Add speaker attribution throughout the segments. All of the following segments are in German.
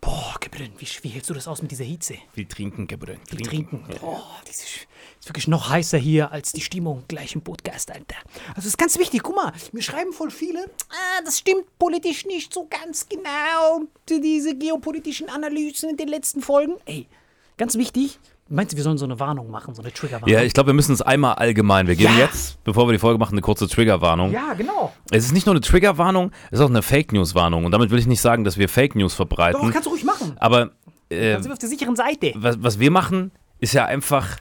Speaker 1: Boah, Gabriel, wie, wie hältst du das aus mit dieser Hitze?
Speaker 2: Viel trinken, Gabriel.
Speaker 1: Viel trinken. Boah, das ist, ist wirklich noch heißer hier als die Stimmung gleich im Podcast, Alter. Also das ist ganz wichtig. Guck mal, mir schreiben voll viele, ah, das stimmt politisch nicht so ganz genau. Die- Diese geopolitischen Analysen in den letzten Folgen. Ey, ganz wichtig. Meinst du, wir sollen so eine Warnung machen, so eine Triggerwarnung?
Speaker 3: Ja, ich glaube, wir müssen es einmal allgemein. Wir geben
Speaker 1: Ja.
Speaker 3: jetzt, bevor wir die Folge machen, eine kurze Triggerwarnung.
Speaker 1: ja, genau.
Speaker 3: Es ist nicht nur eine Triggerwarnung, es ist auch eine Fake News Warnung. Und damit will ich nicht sagen, dass wir Fake News verbreiten.
Speaker 1: Doch, kannst du ruhig machen.
Speaker 3: aber äh,
Speaker 1: Dann sind wir auf der sicheren Seite.
Speaker 3: was, was wir machen, ist ja einfach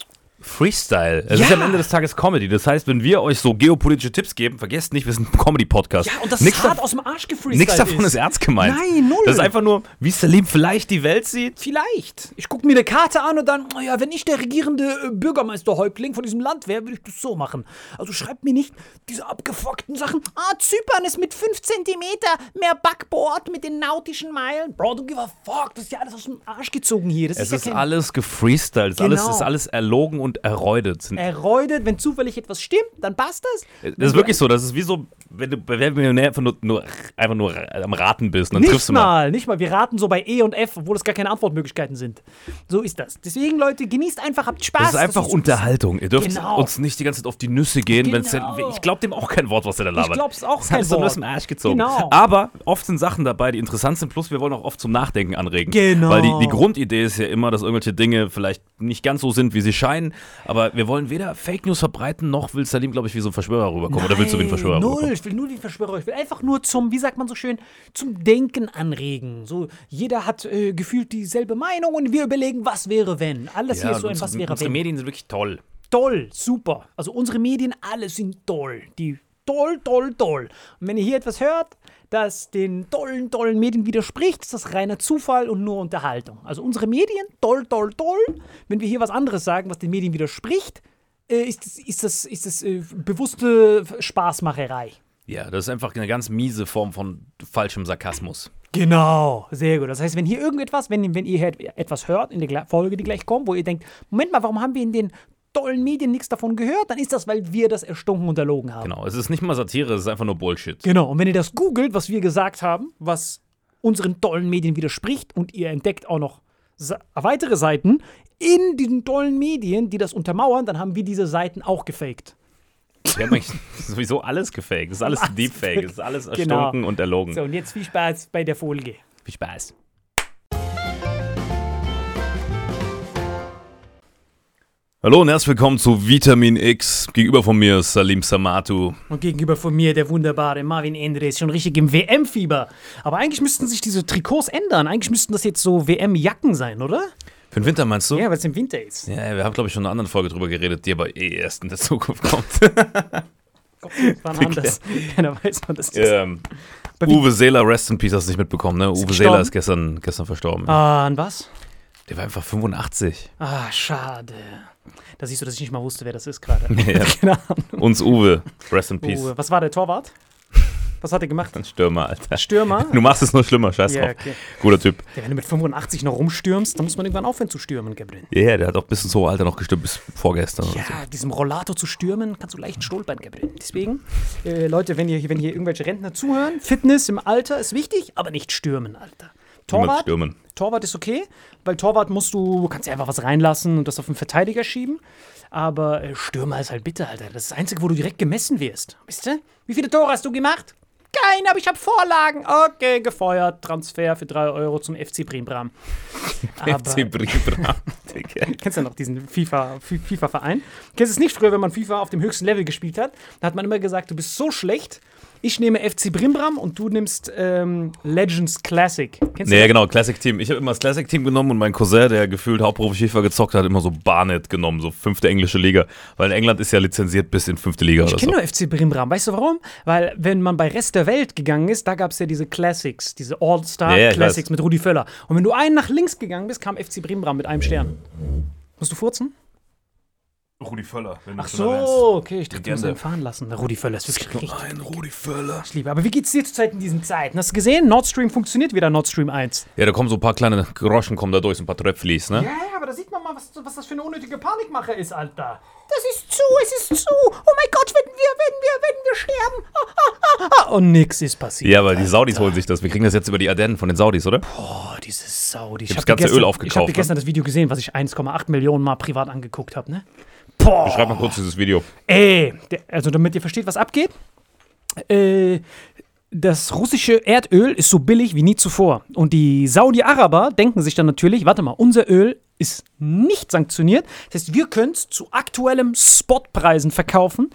Speaker 3: Freestyle. Es
Speaker 1: Ja.
Speaker 3: ist am Ende des Tages Comedy. Das heißt, wenn wir euch so geopolitische Tipps geben, vergesst nicht, wir sind ein Comedy-Podcast.
Speaker 1: Ja, und das
Speaker 3: Nichts
Speaker 1: ist hart aus dem Arsch gefreestylt
Speaker 3: Nichts davon ist ernst gemeint.
Speaker 1: Nein, null.
Speaker 3: Das ist einfach nur, wie Salim vielleicht die Welt sieht.
Speaker 1: Vielleicht. Ich gucke mir eine Karte an und dann, oh ja, wenn ich der regierende äh, Bürgermeisterhäuptling von diesem Land wäre, würde ich das so machen. Also schreibt mir nicht diese abgefuckten Sachen. Ah, Zypern ist mit 5 cm mehr Backboard mit den nautischen Meilen. Bro, du give a fuck. Das ist ja alles aus dem Arsch gezogen hier. Das
Speaker 3: Es
Speaker 1: ist,
Speaker 3: ist
Speaker 1: ja kein
Speaker 3: alles gefreestylt. Es ist alles,
Speaker 1: Genau.
Speaker 3: ist alles erlogen und erräudet. Sind
Speaker 1: erräudet. Wenn zufällig etwas stimmt, dann passt das.
Speaker 3: Das ist wirklich so, das ist wie so, wenn du bei Millionär einfach nur, nur, einfach nur am Raten bist, dann triffst
Speaker 1: Nicht
Speaker 3: du mal.
Speaker 1: mal, nicht mal. Wir raten so bei E und F, obwohl es gar keine Antwortmöglichkeiten sind. So ist das. Deswegen, Leute, genießt einfach, habt Spaß.
Speaker 3: Das ist einfach
Speaker 1: so-
Speaker 3: Unterhaltung. Ihr dürft
Speaker 1: Genau.
Speaker 3: uns nicht die ganze Zeit auf die Nüsse gehen.
Speaker 1: Genau.
Speaker 3: denn- ich glaube dem auch kein Wort, was er da labert.
Speaker 1: Ich glaub's auch
Speaker 3: das
Speaker 1: kein
Speaker 3: ist doch nur
Speaker 1: Wort.
Speaker 3: aus dem Arsch gezogen.
Speaker 1: Genau.
Speaker 3: Aber oft sind Sachen dabei, die interessant sind. Plus, wir wollen auch oft zum Nachdenken anregen.
Speaker 1: Genau.
Speaker 3: Weil die, die Grundidee ist ja immer, dass irgendwelche Dinge vielleicht nicht ganz so sind, wie sie scheinen. Aber wir wollen weder Fake News verbreiten, noch will Salim, glaube ich, wie so ein Verschwörer rüberkommen. Oder willst du wie ein Verschwörer
Speaker 1: Null,
Speaker 3: rüberkommen?
Speaker 1: ich will nur wie ein Verschwörer. Ich will einfach nur zum, wie sagt man so schön, zum Denken anregen. So, jeder hat äh, gefühlt dieselbe Meinung und wir überlegen, was wäre, wenn. Alles hier ist so ein
Speaker 3: unsere,
Speaker 1: Was wäre,
Speaker 3: unsere
Speaker 1: wenn.
Speaker 3: Medien sind wirklich toll.
Speaker 1: Toll, super. Also unsere Medien, alle sind toll. Die toll, toll, toll. Und wenn ihr hier etwas hört, das den tollen, tollen Medien widerspricht, ist das reiner Zufall und nur Unterhaltung. Also unsere Medien, toll, toll, toll. Wenn wir hier was anderes sagen, was den Medien widerspricht, äh, ist das, ist das, ist das äh, bewusste Spaßmacherei.
Speaker 3: Ja, das ist einfach eine ganz miese Form von falschem Sarkasmus.
Speaker 1: Genau, sehr gut. Das heißt, wenn hier irgendetwas, wenn, wenn ihr etwas hört in der Folge, die gleich kommt, wo ihr denkt, Moment mal, warum haben wir in den tollen Medien nichts davon gehört, dann ist das, weil wir das erstunken und erlogen haben.
Speaker 3: Genau, es ist nicht mal Satire, es ist einfach nur Bullshit.
Speaker 1: Genau, und wenn ihr das googelt, was wir gesagt haben, was unseren tollen Medien widerspricht und ihr entdeckt auch noch weitere Seiten in diesen tollen Medien, die das untermauern, dann haben wir diese Seiten auch gefaked.
Speaker 3: Wir haben eigentlich sowieso alles gefaked. Das ist alles Deepfake, das ist alles
Speaker 1: Genau.
Speaker 3: erstunken und erlogen.
Speaker 1: So, und jetzt viel Spaß bei der Folge.
Speaker 3: Viel Spaß. Hallo und herzlich willkommen zu Vitamin X. Gegenüber von mir ist Salim Samatu.
Speaker 1: Und gegenüber von mir der wunderbare Marvin Endre ist schon richtig im WM-Fieber. Aber eigentlich müssten sich diese Trikots ändern. Eigentlich müssten das jetzt so WM-Jacken sein, oder?
Speaker 3: Für den Winter meinst du?
Speaker 1: Ja, weil es im Winter ist.
Speaker 3: Ja, wir haben, glaube ich, schon in einer anderen Folge drüber geredet, die aber eh erst in der Zukunft kommt.
Speaker 1: War anders. Keiner weiß, wann das ist.
Speaker 3: ähm, Uwe Seeler, Rest in Peace, hast du nicht mitbekommen, ne? Uwe
Speaker 1: gestorben?
Speaker 3: Seeler ist gestern, gestern verstorben.
Speaker 1: Ah, an was?
Speaker 3: Der war einfach 85.
Speaker 1: Ah, schade. Da siehst du, dass ich nicht mal wusste, wer das ist gerade.
Speaker 3: Ja.
Speaker 1: Ahnung.
Speaker 3: Uns Uwe, Rest in Peace.
Speaker 1: Oh, was war der Torwart? Was hat er gemacht?
Speaker 3: Ein Stürmer, Alter.
Speaker 1: Stürmer?
Speaker 3: Du machst es nur schlimmer, scheiß
Speaker 1: Ja,
Speaker 3: drauf.
Speaker 1: okay.
Speaker 3: Guter Typ.
Speaker 1: Ja, wenn du mit 85 noch rumstürmst, dann muss man irgendwann aufhören zu stürmen, Gabriel.
Speaker 3: Ja, der hat auch bis ins hohe Alter noch gestürmt, bis vorgestern. oder so.
Speaker 1: Ja, diesem Rollator zu stürmen, kannst du leicht stolpern, Gabriel. Deswegen, äh, Leute, wenn hier, wenn hier irgendwelche Rentner zuhören, Fitness im Alter ist wichtig, aber nicht stürmen, Alter. Torwart,
Speaker 3: stürmen.
Speaker 1: Torwart ist okay, weil Torwart musst du, kannst ja einfach was reinlassen und das auf den Verteidiger schieben. Aber äh, Stürmer ist halt bitte, Alter. Das ist das Einzige, wo du direkt gemessen wirst. Wisst ihr? Wie viele Tore hast du gemacht? Kein, aber ich habe Vorlagen. Okay, gefeuert. Transfer für 3 Euro zum FC. Aber,
Speaker 3: FC. Digga.
Speaker 1: Kennst du noch diesen FIFA Fi- FIFA-Verein? Kennst du es nicht früher, wenn man FIFA auf dem höchsten Level gespielt hat? Da hat man immer gesagt, du bist so schlecht. Ich nehme FC Brimbram und du nimmst ähm, Legends Classic. Kennst du
Speaker 3: Nee,
Speaker 1: das?
Speaker 3: genau, Classic Team. Ich habe immer das Classic Team genommen und mein Cousin, der gefühlt hauptberuflich FIFA gezockt hat, immer so Barnet genommen, so fünfte englische Liga. Weil England ist ja lizenziert bis in fünfte Liga
Speaker 1: Ich kenne nur FC Brimbram. Weißt du warum? Weil, wenn man bei Rest der Welt gegangen ist, da gab es ja diese Classics, diese All-Star
Speaker 3: Ja, ja,
Speaker 1: mit Rudi Völler. Und wenn du einen nach links gegangen bist, kam FC Brimbram mit einem Stern. Musst du furzen?
Speaker 3: Rudi Völler, wenn
Speaker 1: Ach so, okay, ich dachte, du musst
Speaker 3: Legende.
Speaker 1: ihn fahren lassen. Rudi Völler ist wirklich richtig.
Speaker 3: Ein Rudi Völler.
Speaker 1: Ich liebe. Aber wie geht's dir zurzeit in diesen Zeiten? Hast du gesehen? Nord Stream funktioniert wieder, Nord Stream 1.
Speaker 3: Ja, da kommen so ein paar kleine Groschen kommen da durch, so ein paar Tröpflis, ne?
Speaker 1: Ja, ja, aber da sieht man mal, was, was das für eine unnötige Panikmache ist, Alter. Das ist zu, es ist zu. Oh mein Gott, wenn wir, wenn wir, wenn wir sterben. Ah, ah, ah, ah. Und nix ist passiert.
Speaker 3: Ja, aber die Saudis holen sich das. Wir kriegen das jetzt über die Ardennen von den Saudis, oder?
Speaker 1: Oh, diese Sau. Die, ich
Speaker 3: hab
Speaker 1: hab
Speaker 3: das ganze
Speaker 1: gestern,
Speaker 3: Öl
Speaker 1: Ich
Speaker 3: aufgekauft,
Speaker 1: habe dir
Speaker 3: ne?
Speaker 1: gestern das Video gesehen, was ich 1,8 Millionen Mal privat angeguckt habe, ne? Boah.
Speaker 3: Schreib mal kurz dieses Video.
Speaker 1: Ey, also damit ihr versteht, was abgeht. Äh, das russische Erdöl ist so billig wie nie zuvor. Und die Saudi-Araber denken sich dann natürlich, warte mal, unser Öl ist nicht sanktioniert. Das heißt, wir können es zu aktuellem Spotpreisen verkaufen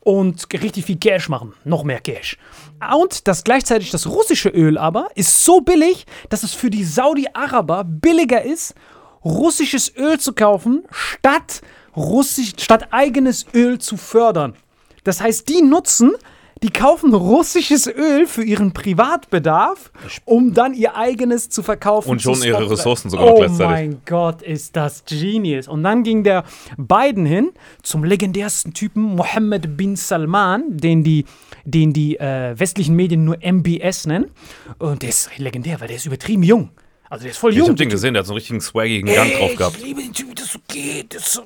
Speaker 1: und richtig viel Cash machen. Noch mehr Cash. Und das gleichzeitig das russische Öl aber ist so billig, dass es für die Saudi-Araber billiger ist, russisches Öl zu kaufen, statt, russisch, statt eigenes Öl zu fördern. Das heißt, die nutzen, die kaufen russisches Öl für ihren Privatbedarf, um dann ihr eigenes zu verkaufen.
Speaker 3: Und schon ihre. Ressourcen sogar noch
Speaker 1: Oh
Speaker 3: gleichzeitig.
Speaker 1: mein Gott, ist das Genius. Und dann ging der Biden hin zum legendärsten Typen, Mohammed bin Salman, den die, den die äh, westlichen Medien nur MBS nennen. Und der ist legendär, weil der ist übertrieben jung. Also der ist voll
Speaker 3: Ich
Speaker 1: jung.
Speaker 3: hab den gesehen, der hat so einen richtigen swaggigen Gang drauf gehabt.
Speaker 1: Ich liebe den Typ, wie das so geht. Das ist so.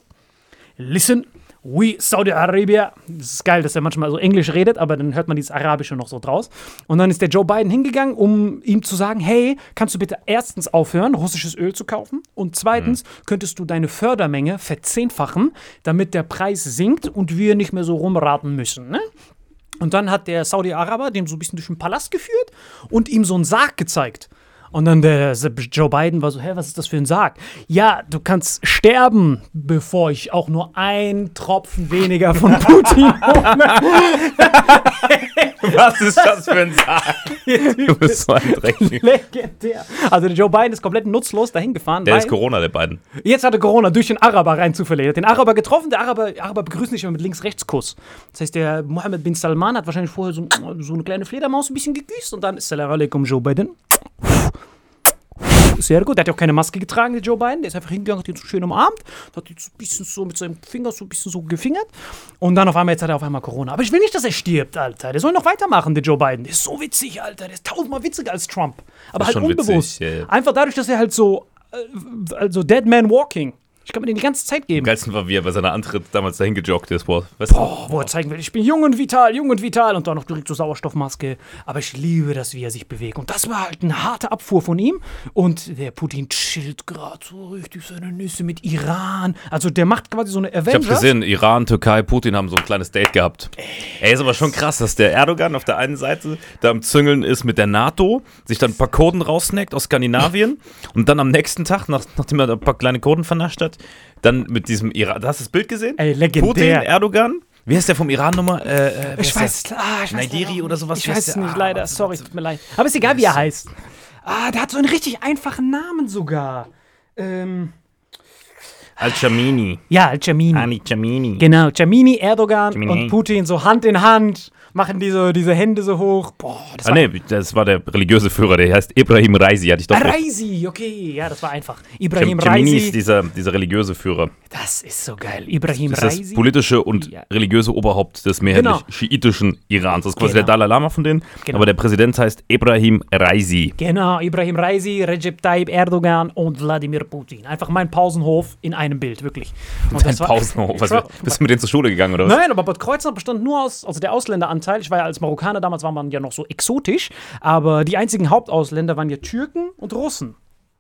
Speaker 1: Listen, we Saudi Arabia. Das ist geil, dass er manchmal so Englisch redet, aber dann hört man dieses Arabische noch so draus. Und dann ist der Joe Biden hingegangen, um ihm zu sagen: Hey, kannst du bitte erstens aufhören, russisches Öl zu kaufen? Und zweitens könntest du deine Fördermenge verzehnfachen, damit der Preis sinkt und wir nicht mehr so rumraten müssen. Ne? Und dann hat der Saudi-Araber den so ein bisschen durch den Palast geführt und ihm so einen Sarg gezeigt. Und dann der Joe Biden war so, hä, was ist das für ein Sarg? Ja, du kannst sterben, bevor ich auch nur ein Tropfen weniger von Putin.
Speaker 3: Was ist das für ein Sarg? Du bist so ein Dreckchen.
Speaker 1: Legendär. Also der Joe Biden ist komplett nutzlos dahin gefahren.
Speaker 3: Der ist Corona, der beiden.
Speaker 1: Jetzt hatte Corona durch den Araber rein zufällig. Er hat den Araber getroffen, der Araber, Araber begrüßt nicht immer mit Links-Rechts-Kuss. Das heißt, der Mohammed bin Salman hat wahrscheinlich vorher so, so eine kleine Fledermaus ein bisschen geküsst und dann Assalamu alaikum Joe Biden. Sehr gut. Der hat ja auch keine Maske getragen, der Joe Biden. Der ist einfach hingegangen, hat ihn so schön umarmt, hat ihn so ein bisschen so mit seinem Finger so ein bisschen so gefingert. Und dann auf einmal, jetzt hat er auf einmal Corona. Aber ich will nicht, dass er stirbt, Alter. Der soll noch weitermachen, der Joe Biden. Der ist so witzig, Alter. Der ist tausendmal witziger als Trump. Aber halt
Speaker 3: schon witzig,
Speaker 1: unbewusst.
Speaker 3: ja, ja.
Speaker 1: Einfach dadurch, dass er halt so, äh, also Dead Man Walking. Ich kann mir den die ganze Zeit
Speaker 3: Am
Speaker 1: geben.
Speaker 3: geilsten war, wie er bei seiner Antritt damals dahin gejoggt ist. Boah, weißt?
Speaker 1: Oh, wo er zeigen will, ich bin jung und vital, jung und vital und dann noch direkt so Sauerstoffmaske. Aber ich liebe das, wie er sich bewegt. Und das war halt eine harte Abfuhr von ihm. Und der Putin chillt gerade so richtig seine Nüsse mit Iran. Also der macht quasi so eine
Speaker 3: Ich hab's
Speaker 1: Avengers.
Speaker 3: gesehen, Iran, Türkei, Putin haben so ein kleines Date gehabt. Ey, ist aber schon krass, dass der Erdogan auf der einen Seite da am Züngeln ist mit der NATO, sich dann ein paar Kurden raussnackt aus Skandinavien und dann am nächsten Tag, nach, nachdem er ein paar kleine Kurden vernascht hat, dann mit diesem Iran. Hast du das Bild gesehen?
Speaker 1: Ey, legendär.
Speaker 3: Putin, Erdogan. Wie heißt der vom Iran nochmal? Äh, äh, wer
Speaker 1: Ich weiß, ah, ich weiß
Speaker 3: Naidiri
Speaker 1: leider
Speaker 3: oder sowas,
Speaker 1: Ich weiß es nicht,
Speaker 3: Ah,
Speaker 1: leider. Sorry, tut mir leid. Aber ist egal, wie er heißt. Ah, der hat so einen richtig einfachen Namen sogar. Ähm,
Speaker 3: Al-Chamini.
Speaker 1: ja, Jamini.
Speaker 3: Ali Chamini.
Speaker 1: Genau, Jamini, Erdogan
Speaker 3: Jamini.
Speaker 1: und Putin so Hand in Hand, machen diese, diese Hände so hoch. Boah, das
Speaker 3: Ah,
Speaker 1: war
Speaker 3: nee, das war der religiöse Führer, der heißt Ibrahim Raisi, hatte ich doch
Speaker 1: Ah,
Speaker 3: recht.
Speaker 1: Raisi, okay, ja, das war einfach. Ibrahim
Speaker 3: Chamini ist
Speaker 1: Raisi,
Speaker 3: dieser, dieser religiöse Führer.
Speaker 1: das ist so geil. Ibrahim
Speaker 3: Das ist das politische und
Speaker 1: Ja.
Speaker 3: religiöse Oberhaupt des mehrheitlich
Speaker 1: Genau.
Speaker 3: schiitischen Irans. Das ist quasi
Speaker 1: Genau.
Speaker 3: der Dalai Lama von denen.
Speaker 1: Genau.
Speaker 3: Aber der Präsident heißt Ibrahim Raisi.
Speaker 1: Genau, Ibrahim Raisi, Recep Tayyip Erdogan und Wladimir Putin. Einfach mein Pausenhof in einem Bild, wirklich. Und
Speaker 3: Ein Pausenhof. Was, bist du mit denen zur Schule gegangen, oder was?
Speaker 1: Nein, aber Bad Kreuznach bestand nur aus, also der Ausländeranteil, ich war ja als Marokkaner, damals war man ja noch so exotisch, aber die einzigen Hauptausländer waren ja Türken und Russen.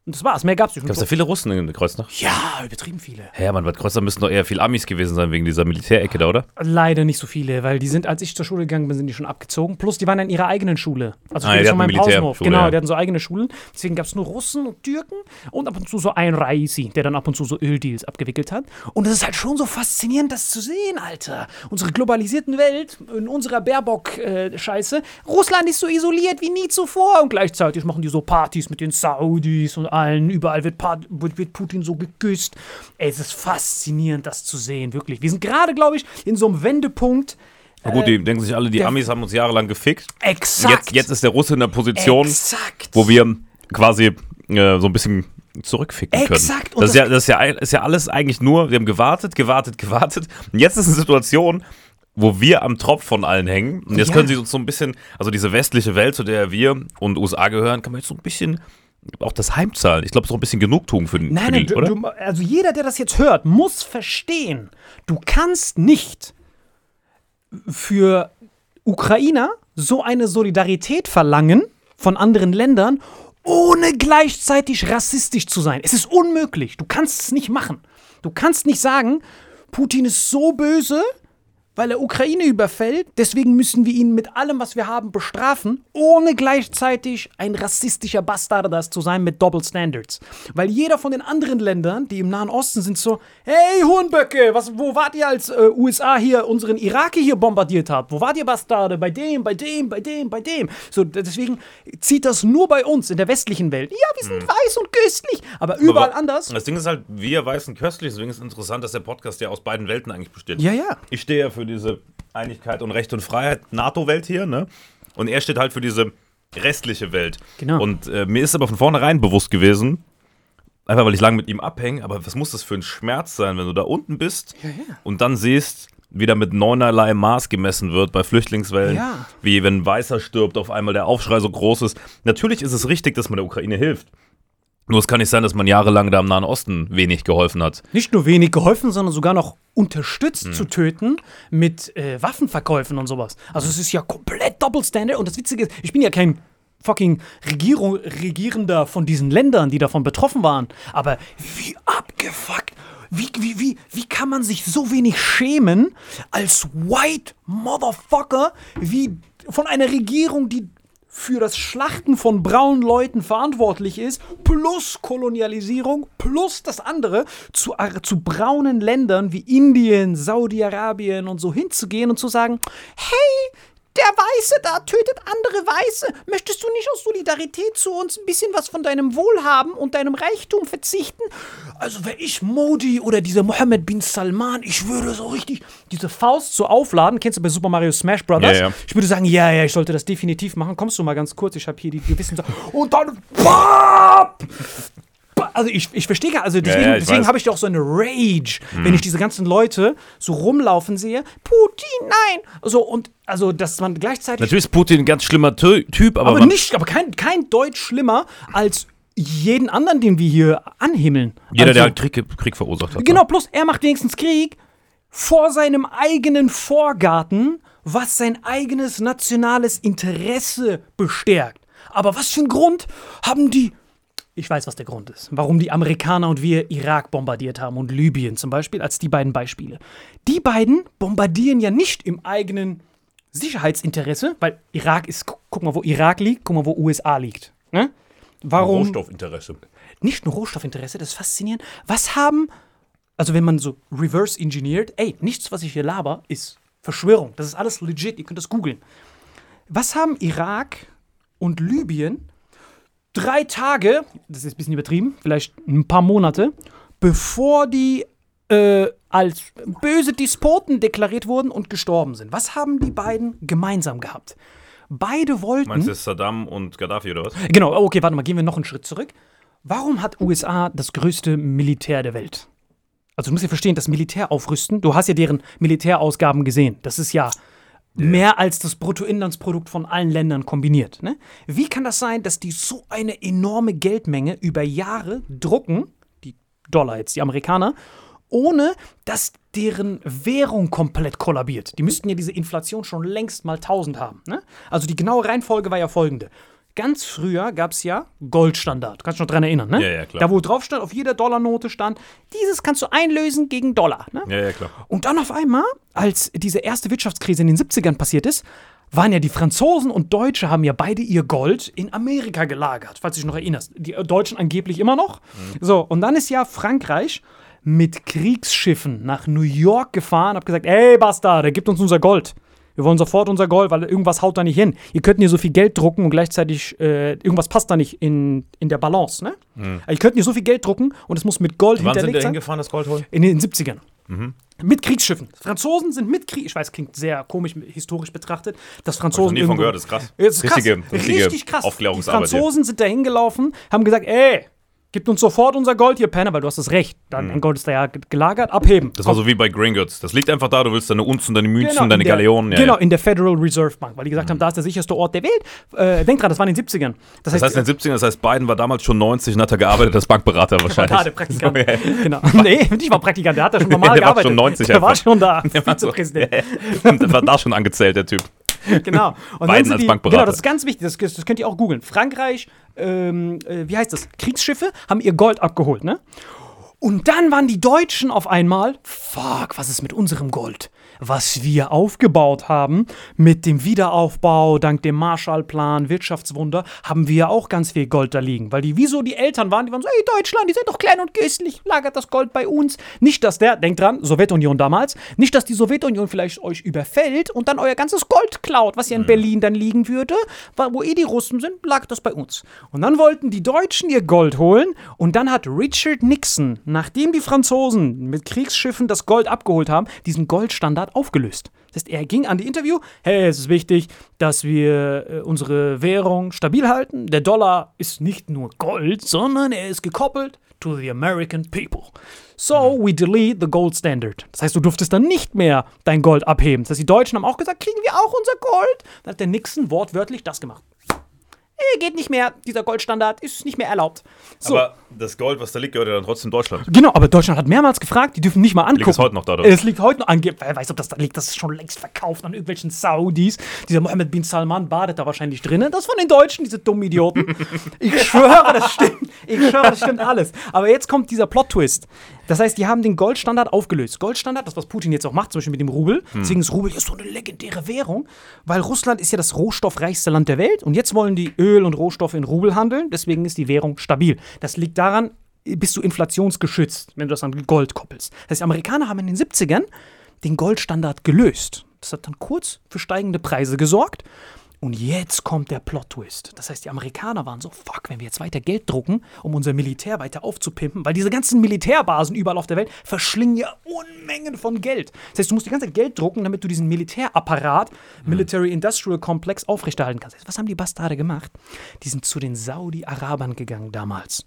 Speaker 1: Und das war's, mehr gab's nicht.
Speaker 3: Gab es da viele Russen in Kreuznach?
Speaker 1: ja, übertrieben viele.
Speaker 3: Hä, ja, Mann, Bad Kreuznach müssen doch eher viel Amis gewesen sein wegen dieser Militärecke da, oder?
Speaker 1: Leider nicht so viele, weil die sind, als ich zur Schule gegangen bin, sind die schon abgezogen. Plus, die waren in ihrer eigenen Schule. Also
Speaker 3: Ah, die
Speaker 1: von meinem Pausenhof. Genau,
Speaker 3: ja.
Speaker 1: die hatten so eigene Schulen. Deswegen gab es nur Russen und Türken und ab und zu so ein Raisi, der dann ab und zu so Öldeals abgewickelt hat. Und es ist halt schon so faszinierend, das zu sehen, Alter. Unsere globalisierten Welt, in unserer Baerbock-Scheiße. Russland ist so isoliert wie nie zuvor und gleichzeitig machen die so Partys mit den Saudis und allen. Überall wird, wird, Putin so geküsst. Ey, es ist faszinierend, das zu sehen, wirklich. Wir sind gerade, glaube ich, in so einem Wendepunkt.
Speaker 3: Na gut, die denken sich alle, die
Speaker 1: der-
Speaker 3: Amis haben uns jahrelang gefickt.
Speaker 1: Exakt.
Speaker 3: Jetzt, jetzt ist der Russe in der Position,
Speaker 1: Exakt.
Speaker 3: wo wir quasi äh, so ein bisschen zurückficken können.
Speaker 1: Exakt, und
Speaker 3: Das ist, ja,
Speaker 1: das-
Speaker 3: das, ist ja, ist ja alles eigentlich nur, wir haben gewartet, gewartet, gewartet. Und jetzt ist eine Situation, wo wir am Tropf von allen hängen. Und jetzt
Speaker 1: Ja.
Speaker 3: können sie uns so ein bisschen, also diese westliche Welt, zu der wir und USA gehören, kann man jetzt so ein bisschen auch das heimzahlen. Ich glaube, so ein bisschen Genugtuung für, den- für
Speaker 1: Nein,
Speaker 3: die,
Speaker 1: nein, du,
Speaker 3: oder?
Speaker 1: du, also jeder, der das jetzt hört, muss verstehen, du kannst nicht für Ukrainer so eine Solidarität verlangen von anderen Ländern, ohne gleichzeitig rassistisch zu sein. Es ist unmöglich. Du kannst es nicht machen. Du kannst nicht sagen, Putin ist so böse, weil er Ukraine überfällt. Deswegen müssen wir ihn mit allem, was wir haben, bestrafen, ohne gleichzeitig ein rassistischer Bastardas zu sein mit Double Standards. Weil jeder von den anderen Ländern, die im Nahen Osten sind, so, hey Huhnböcke, was, wo wart ihr, als äh, USA hier unseren Iraki hier bombardiert habt? Wo wart ihr Bastarde? Bei dem, bei dem, bei dem, bei dem. So, deswegen zieht das nur bei uns in der westlichen Welt. Ja, wir sind weiß und köstlich, aber überall
Speaker 3: Aber
Speaker 1: anders.
Speaker 3: Das Ding ist halt, wir weißen köstlich, deswegen ist es interessant, dass der Podcast ja aus beiden Welten eigentlich besteht.
Speaker 1: Ja, ja.
Speaker 3: Ich stehe ja für diese Einigkeit und Recht und Freiheit, NATO-Welt hier, ne? Und er steht halt für diese restliche Welt.
Speaker 1: Genau.
Speaker 3: Und äh, mir ist aber von vornherein bewusst gewesen, einfach weil ich lange mit ihm abhänge, aber was muss das für ein Schmerz sein, wenn du da unten bist und dann siehst, wie da mit neunerlei Maß gemessen wird bei Flüchtlingswellen,
Speaker 1: Ja.
Speaker 3: wie wenn ein Weißer stirbt, auf einmal der Aufschrei so groß ist. Natürlich ist es richtig, dass man der Ukraine hilft. Nur es kann nicht sein, dass man jahrelang da im Nahen Osten wenig geholfen hat.
Speaker 1: nicht nur wenig geholfen, sondern sogar noch unterstützt zu töten mit äh, Waffenverkäufen und sowas. Also es ist ja komplett Double Standard und das Witzige ist, ich bin ja kein fucking Regierung, Regierender von diesen Ländern, die davon betroffen waren, aber wie abgefuckt. Wie, wie, wie, wie kann man sich so wenig schämen als White Motherfucker wie von einer Regierung, die für das Schlachten von braunen Leuten verantwortlich ist, plus Kolonialisierung, plus das andere, zu, zu braunen Ländern wie Indien, Saudi-Arabien und so hinzugehen und zu sagen, hey, der Weiße da tötet andere Weiße. Möchtest du nicht aus Solidarität zu uns ein bisschen was von deinem Wohlhaben und deinem Reichtum verzichten? Also wäre ich Modi oder dieser Mohammed bin Salman, ich würde so richtig diese Faust so aufladen. Kennst du bei Super Mario Smash Brothers?
Speaker 3: Ja, ja.
Speaker 1: Ich würde sagen, ja, ja, ich sollte das definitiv machen. Kommst du mal ganz kurz? Ich habe hier die gewissen Sachen. Und dann, BAP! Also ich, ich verstehe gar, also deswegen,
Speaker 3: ja, ich
Speaker 1: deswegen habe ich doch so eine Rage, wenn ich diese ganzen Leute so rumlaufen sehe. Putin, nein! So, und also, dass man gleichzeitig.
Speaker 3: Natürlich ist Putin ein ganz schlimmer Ty- Typ, aber,
Speaker 1: aber nicht, aber kein, kein Deutsch schlimmer als jeden anderen, den wir hier anhimmeln.
Speaker 3: jeder, der
Speaker 1: also,
Speaker 3: halt Krieg, Krieg verursacht hat.
Speaker 1: Genau, plus er macht wenigstens Krieg vor seinem eigenen Vorgarten, was sein eigenes nationales Interesse bestärkt. Aber was für ein Grund haben die. Ich weiß, was der Grund ist. Warum die Amerikaner und wir Irak bombardiert haben und Libyen zum Beispiel, als die beiden Beispiele. Die beiden bombardieren ja nicht im eigenen Sicherheitsinteresse, weil Irak ist, gu- guck mal, wo Irak liegt, guck mal, wo USA liegt. Ne? Warum?
Speaker 3: Rohstoffinteresse.
Speaker 1: nicht nur Rohstoffinteresse, das ist faszinierend. Was haben, also wenn man so reverse engineert, ey, nichts, was ich hier laber, ist Verschwörung. Das ist alles legit, ihr könnt das googeln. Was haben Irak und Libyen drei Tage, das ist ein bisschen übertrieben, vielleicht ein paar Monate, bevor die äh, als böse Despoten deklariert wurden und gestorben sind? Was haben die beiden gemeinsam gehabt? Beide wollten.
Speaker 3: Meinst du Saddam und Gaddafi oder was?
Speaker 1: Genau, okay, warte mal, gehen wir noch einen Schritt zurück. Warum hat USA das größte Militär der Welt? Also du musst ja verstehen, das Militär aufrüsten, du hast ja deren Militärausgaben gesehen. Das ist ja mehr als das Bruttoinlandsprodukt von allen Ländern kombiniert. Ne? Wie kann das sein, dass die so eine enorme Geldmenge über Jahre drucken, die Dollar jetzt, die Amerikaner, ohne dass deren Währung komplett kollabiert. Die müssten ja diese Inflation schon längst mal 1000 haben. Ne? Also die genaue Reihenfolge war ja folgende. Ganz früher gab es ja Goldstandard. Du kannst dich noch dran erinnern, ne?
Speaker 3: Ja, ja, klar.
Speaker 1: Da, wo drauf stand, auf jeder Dollarnote stand, dieses kannst du einlösen gegen Dollar. Ne?
Speaker 3: Ja, ja, klar.
Speaker 1: Und dann auf einmal, als diese erste Wirtschaftskrise in den 70ern passiert ist, waren ja die Franzosen und Deutsche haben ja beide ihr Gold in Amerika gelagert, falls du dich noch erinnerst. Die Deutschen angeblich immer noch. So, und dann ist ja Frankreich mit Kriegsschiffen nach New York gefahren, hab gesagt, ey Bastarde, gibt uns unser Gold. Wir wollen sofort unser Gold, weil irgendwas haut da nicht hin. Ihr könnt hier so viel Geld drucken und gleichzeitig äh, irgendwas passt da nicht in, in der Balance, ne? Also Ihr könnt hier so viel Geld drucken und es muss mit Gold
Speaker 3: Wann sind
Speaker 1: hinterlegt
Speaker 3: wir
Speaker 1: sein.
Speaker 3: hingefahren, das Gold holen?
Speaker 1: In den 70ern. Mit Kriegsschiffen. Franzosen sind mit Krieg. Ich weiß, klingt sehr komisch historisch betrachtet, dass Franzosen.
Speaker 3: nie von gehört, ist krass.
Speaker 1: Ist krass.
Speaker 3: Richtige- richtige
Speaker 1: Richtig krass.
Speaker 3: Aufklärungsarbeit
Speaker 1: Die Franzosen sind da hingelaufen, haben gesagt: ey, Gibt uns sofort unser Gold, ihr Penner, weil du hast das Recht. Dann ein Gold ist da ja ge- gelagert, abheben.
Speaker 3: Mhm. Das war so wie bei Gringotts. Das liegt einfach da, du willst deine Unzen, deine Münzen,
Speaker 1: Genau,
Speaker 3: deine
Speaker 1: der,
Speaker 3: Galeonen. Ja,
Speaker 1: genau,
Speaker 3: ja. Mhm.
Speaker 1: in der Federal Reserve Bank, weil die gesagt haben, da ist der sicherste Ort der Welt. Äh, denk dran, das war in den 70ern. Das,
Speaker 3: Das heißt in den 70ern, das heißt, Biden war damals schon 90 und hat er gearbeitet als Bankberater wahrscheinlich.
Speaker 1: da, der Praktikant.
Speaker 3: So, ja.
Speaker 1: Genau. Nee, nicht mal Praktikant, der hat da schon normal
Speaker 3: Der war
Speaker 1: gearbeitet.
Speaker 3: schon 90
Speaker 1: der war
Speaker 3: einfach.
Speaker 1: schon da,
Speaker 3: Der war so-
Speaker 1: Vizepräsident.
Speaker 3: Der war da schon angezählt, der Typ.
Speaker 1: Genau. Und
Speaker 3: Biden als
Speaker 1: die,
Speaker 3: Bankberater.
Speaker 1: Genau, das ist ganz wichtig, das, das könnt ihr auch googeln. Frankreich, ähm, äh, wie heißt das? Kriegsschiffe haben ihr Gold abgeholt, ne? Und dann waren die Deutschen auf einmal, fuck, was ist mit unserem Gold? Was wir aufgebaut haben mit dem Wiederaufbau, dank dem Marshallplan, Wirtschaftswunder, haben wir auch ganz viel Gold da liegen. Weil die, wieso die Eltern waren, die waren so, ey Deutschland, die sind doch klein und köstlich, lagert das Gold bei uns. Nicht, dass der, denkt dran, Sowjetunion damals, nicht, dass die Sowjetunion vielleicht euch überfällt und dann euer ganzes Gold klaut, was ja in Berlin dann liegen würde, wa- wo eh die Russen sind, lagert das bei uns. Und dann wollten die Deutschen ihr Gold holen und dann hat Richard Nixon, nachdem die Franzosen mit Kriegsschiffen das Gold abgeholt haben, diesen Goldstandard aufgelöst. Das heißt, er ging an die Interview, hey, es ist wichtig, dass wir äh, unsere Währung stabil halten. Der Dollar ist nicht nur Gold, sondern er ist gekoppelt to the American people. So we delete the gold standard. Das heißt, du durftest dann nicht mehr dein Gold abheben. Das heißt, die Deutschen haben auch gesagt, kriegen wir auch unser Gold? Dann hat der Nixon wortwörtlich das gemacht. Eh, geht nicht mehr. Dieser Goldstandard ist nicht mehr erlaubt. So.
Speaker 3: Aber das Gold, was da liegt, gehört ja dann trotzdem Deutschland.
Speaker 1: Genau, aber Deutschland hat mehrmals gefragt, die dürfen nicht mal angucken.
Speaker 3: Liegt es heute noch da, oder?
Speaker 1: Es liegt heute noch an. Wer weiß, ob das da liegt. Das ist schon längst verkauft an irgendwelchen Saudis. Dieser Mohammed bin Salman badet da wahrscheinlich drinnen. Das von den Deutschen, diese dummen Idioten. Ich schwöre, das stimmt. Ich schwöre, das stimmt alles. Aber jetzt kommt dieser Plot-Twist. Das heißt, die haben den Goldstandard aufgelöst. Goldstandard, das, was Putin jetzt auch macht, zum Beispiel mit dem Rubel.
Speaker 3: Hm.
Speaker 1: Deswegen ist Rubel ja so eine legendäre Währung, weil Russland ist ja das rohstoffreichste Land der Welt und jetzt wollen die Öl und Rohstoffe in Rubel handeln. Deswegen ist die Währung stabil. Das liegt daran, bist du inflationsgeschützt, wenn du das an Gold koppelst. Das heißt, die Amerikaner haben in den 70ern den Goldstandard gelöst. Das hat dann kurz für steigende Preise gesorgt. Und jetzt kommt der Plot-Twist. Das heißt, die Amerikaner waren so, fuck, wenn wir jetzt weiter Geld drucken, um unser Militär weiter aufzupimpen, weil diese ganzen Militärbasen überall auf der Welt verschlingen ja Unmengen von Geld. Das heißt, du musst die ganze Zeit Geld drucken, damit du diesen Militärapparat, Military Industrial Complex, aufrechterhalten kannst. Was haben die Bastarde gemacht? Die sind zu den Saudi-Arabern gegangen damals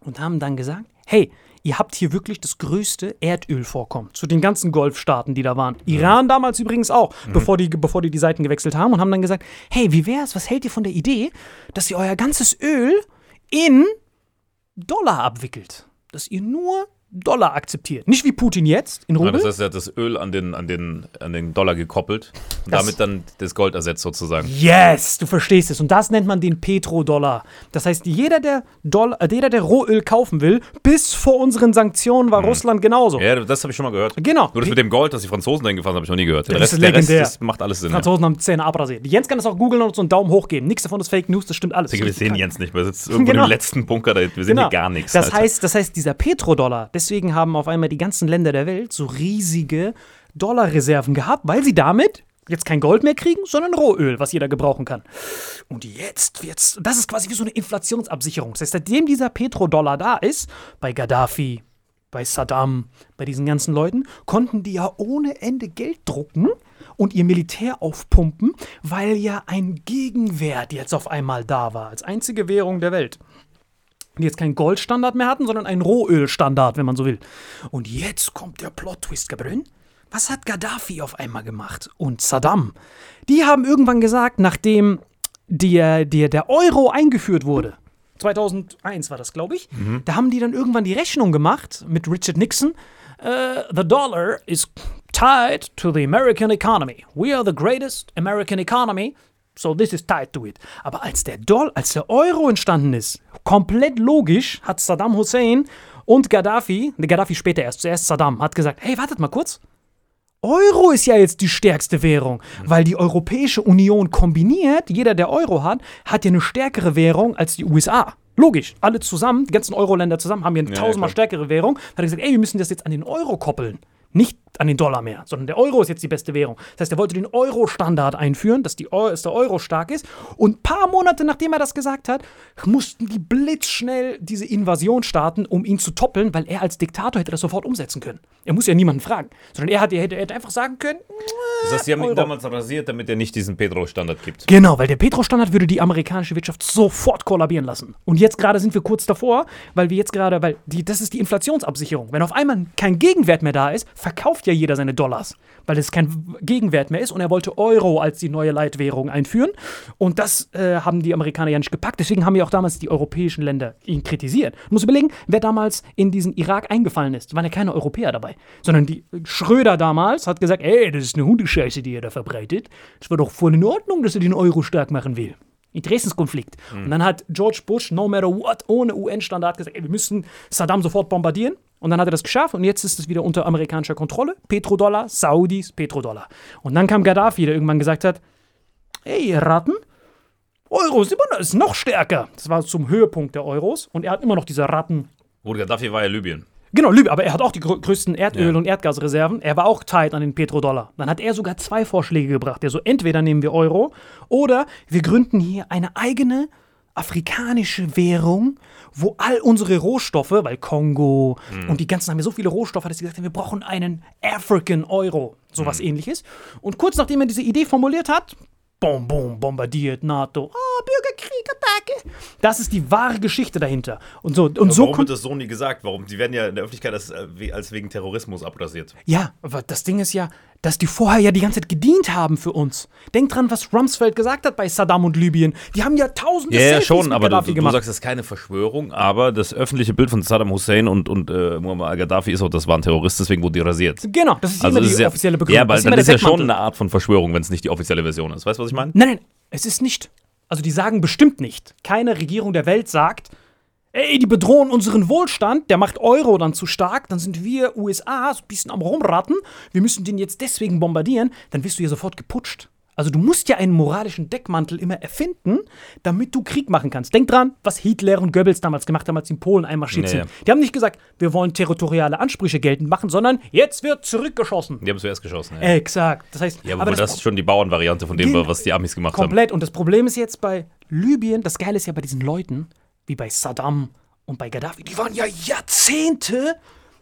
Speaker 1: und haben dann gesagt, hey, ihr habt hier wirklich das größte Erdölvorkommen zu den ganzen Golfstaaten, die da waren. Iran damals übrigens auch, bevor, die, bevor die die Seiten gewechselt haben und haben dann gesagt, hey, wie wär's, was hält ihr von der Idee, dass ihr euer ganzes Öl in Dollar abwickelt? Dass ihr nur Dollar akzeptiert. Nicht wie Putin jetzt in
Speaker 3: Ja,
Speaker 1: Rubel.
Speaker 3: das heißt, er hat das Öl an den, an den, an den Dollar gekoppelt und
Speaker 1: Das-
Speaker 3: damit dann das Gold ersetzt sozusagen.
Speaker 1: Yes, du verstehst es. Und das nennt man den Petrodollar. Das heißt, jeder, der, Dollar, äh, jeder, der Rohöl kaufen will, bis vor unseren Sanktionen war Russland genauso.
Speaker 3: Ja, das habe ich schon mal gehört.
Speaker 1: Genau.
Speaker 3: Nur das mit dem Gold, dass die Franzosen dahin gefahren habe ich noch nie gehört. Der
Speaker 1: Das
Speaker 3: Rest,
Speaker 1: ist
Speaker 3: der Rest
Speaker 1: legendär.
Speaker 3: das macht alles Sinn. Ja.
Speaker 1: Franzosen haben Zähne abrasiert. Jens kann das auch googeln und so einen Daumen hoch geben. Nichts davon ist Fake News, das stimmt alles.
Speaker 3: Digga, wir sehen Jens nicht mehr. Wir sitzen irgendwo
Speaker 1: Genau.
Speaker 3: im letzten Bunker, da, wir sehen hier gar nichts.
Speaker 1: Das
Speaker 3: Alter.
Speaker 1: heißt, das heißt, dieser Petrodollar, deswegen haben auf einmal die ganzen Länder der Welt so riesige Dollarreserven gehabt, weil sie damit jetzt kein Gold mehr kriegen, sondern Rohöl, was jeder gebrauchen kann. Und jetzt wird's, das ist quasi wie so eine Inflationsabsicherung. Das heißt, seitdem dieser Petrodollar da ist, bei Gaddafi, bei Saddam, bei diesen ganzen Leuten, konnten die ja ohne Ende Geld drucken und ihr Militär aufpumpen, weil ja ein Gegenwert jetzt auf einmal da war, als einzige Währung der Welt die jetzt keinen Goldstandard mehr hatten, sondern einen Rohölstandard, wenn man so will. Und jetzt kommt der Plot-Twist, Gabriel. Was hat Gaddafi auf einmal gemacht? Und Saddam? Die haben irgendwann gesagt, nachdem der, der, der Euro eingeführt wurde, 2001 war das, glaube ich, da haben die dann irgendwann die Rechnung gemacht mit Richard Nixon. äh, the dollar is tied to the American economy. We are the greatest American economy. So this is tied to it. Aber als der Doll, als der Euro entstanden ist, komplett logisch, hat Saddam Hussein und Gaddafi, ne, Gaddafi später erst, zuerst Saddam, hat gesagt, hey, wartet mal kurz. Euro ist ja jetzt die stärkste Währung, weil die Europäische Union kombiniert, jeder, der Euro hat, hat ja eine stärkere Währung als die USA. Logisch, alle zusammen, die ganzen Euro-Länder zusammen haben ja eine
Speaker 3: Ja,
Speaker 1: tausendmal
Speaker 3: klar.
Speaker 1: stärkere Währung. Da hat er gesagt, ey, wir müssen das jetzt an den Euro koppeln. Nicht an den Dollar mehr, sondern der Euro ist jetzt die beste Währung. Das heißt, er wollte den Euro-Standard einführen, dass, die Eu dass der Euro stark ist. Und ein paar Monate nachdem er das gesagt hat, mussten die blitzschnell diese Invasion starten, um ihn zu toppeln, weil er als Diktator hätte das sofort umsetzen können. Er muss ja niemanden fragen, sondern er, hat, er, hätte, er hätte einfach sagen können,
Speaker 3: Das heißt, die haben ihn
Speaker 1: Euro.
Speaker 3: damals rasiert, damit er nicht diesen Petro-Standard gibt.
Speaker 1: Genau, weil der Petro-Standard würde die amerikanische Wirtschaft sofort kollabieren lassen. Und jetzt gerade sind wir kurz davor, weil wir jetzt gerade, weil die, das ist die Inflationsabsicherung. Wenn auf einmal kein Gegenwert mehr da ist, verkauft ja jeder seine Dollars, weil es kein Gegenwert mehr ist. Und er wollte Euro als die neue Leitwährung einführen. Und das äh, haben die Amerikaner ja nicht gepackt. Deswegen haben ja auch damals die europäischen Länder ihn kritisiert. Du musst überlegen, wer damals in diesen Irak eingefallen ist. Da waren ja keine Europäer dabei, sondern die Schröder damals hat gesagt, ey, das ist eine Hundescheiße, die ihr da verbreitet. Es war doch voll in Ordnung, dass er den Euro stark machen will. Interessenskonflikt. Und dann hat George Bush, no matter what, ohne UN-Standard gesagt, ey, wir müssen Saddam sofort bombardieren. Und dann hat er das geschafft und jetzt ist es wieder unter amerikanischer Kontrolle. Petrodollar, Saudis, Petrodollar. Und dann kam Gaddafi, der irgendwann gesagt hat, ey, ihr Ratten, Euro ist immer noch, ist noch stärker. Das war zum Höhepunkt der Euros. Und er hat immer noch diese Ratten
Speaker 3: Gut, Gaddafi war ja Libyen.
Speaker 1: Genau, Libyen, aber er hat auch die grö größten Erdöl-
Speaker 3: Ja.
Speaker 1: und Erdgasreserven. Er war auch tight an den Petrodollar. Dann hat er sogar zwei Vorschläge gebracht. Der so, entweder nehmen wir Euro oder wir gründen hier eine eigene afrikanische Währung, wo all unsere Rohstoffe, weil Kongo und die ganzen haben ja so viele Rohstoffe, dass sie gesagt haben, wir brauchen einen African Euro, sowas ähnliches. Und kurz nachdem er diese Idee formuliert hat, Bom, bom, bombardiert, NATO, ah, Bürgerkrieg, Attacke. Das ist die wahre Geschichte dahinter. Und so, und so
Speaker 3: Warum wird das so nie gesagt? Warum? Die werden ja in der Öffentlichkeit als, äh, als wegen Terrorismus abrasiert.
Speaker 1: Ja, aber das Ding ist ja, dass die vorher ja die ganze Zeit gedient haben für uns. Denk dran, was Rumsfeld gesagt hat bei Saddam und Libyen. Die haben ja tausende
Speaker 3: Ja, ja,
Speaker 1: Selfies
Speaker 3: schon,
Speaker 1: mit
Speaker 3: aber du,
Speaker 1: Gaddafi
Speaker 3: du
Speaker 1: gemacht.
Speaker 3: sagst, das ist keine Verschwörung, aber das öffentliche Bild von Saddam Hussein und, und äh, Muammar al-Gaddafi ist auch, das waren Terroristen, deswegen wurde die rasiert.
Speaker 1: genau, das ist
Speaker 3: Also
Speaker 1: immer
Speaker 3: das
Speaker 1: die
Speaker 3: ist ja,
Speaker 1: offizielle Begründung.
Speaker 3: Ja, weil
Speaker 1: das
Speaker 3: ist
Speaker 1: der
Speaker 3: ja schon eine Art von Verschwörung, wenn es nicht die offizielle Version ist. Weißt du, was ich meine?
Speaker 1: Nein, nein, es ist nicht. Also die sagen bestimmt nicht. Keine Regierung der Welt sagt, ey, die bedrohen unseren Wohlstand, der macht Euro dann zu stark, dann sind wir USA so ein bisschen am Rumraten, wir müssen den jetzt deswegen bombardieren, dann wirst du ja sofort geputscht. Also du musst ja einen moralischen Deckmantel immer erfinden, damit du Krieg machen kannst. Denk dran, was Hitler und Goebbels damals gemacht haben, als sie in Polen einmarschiert
Speaker 3: Ja,
Speaker 1: sind. Die haben nicht gesagt, wir wollen territoriale Ansprüche geltend machen, sondern jetzt wird zurückgeschossen.
Speaker 3: Die haben zuerst geschossen. Ja,
Speaker 1: Exakt. Das heißt,
Speaker 3: ja aber das, ist schon die Bauernvariante von dem, was die Amis gemacht
Speaker 1: Komplett. Und das Problem ist jetzt bei Libyen, das Geile ist ja bei diesen Leuten, wie bei Saddam und bei Gaddafi, die waren ja Jahrzehnte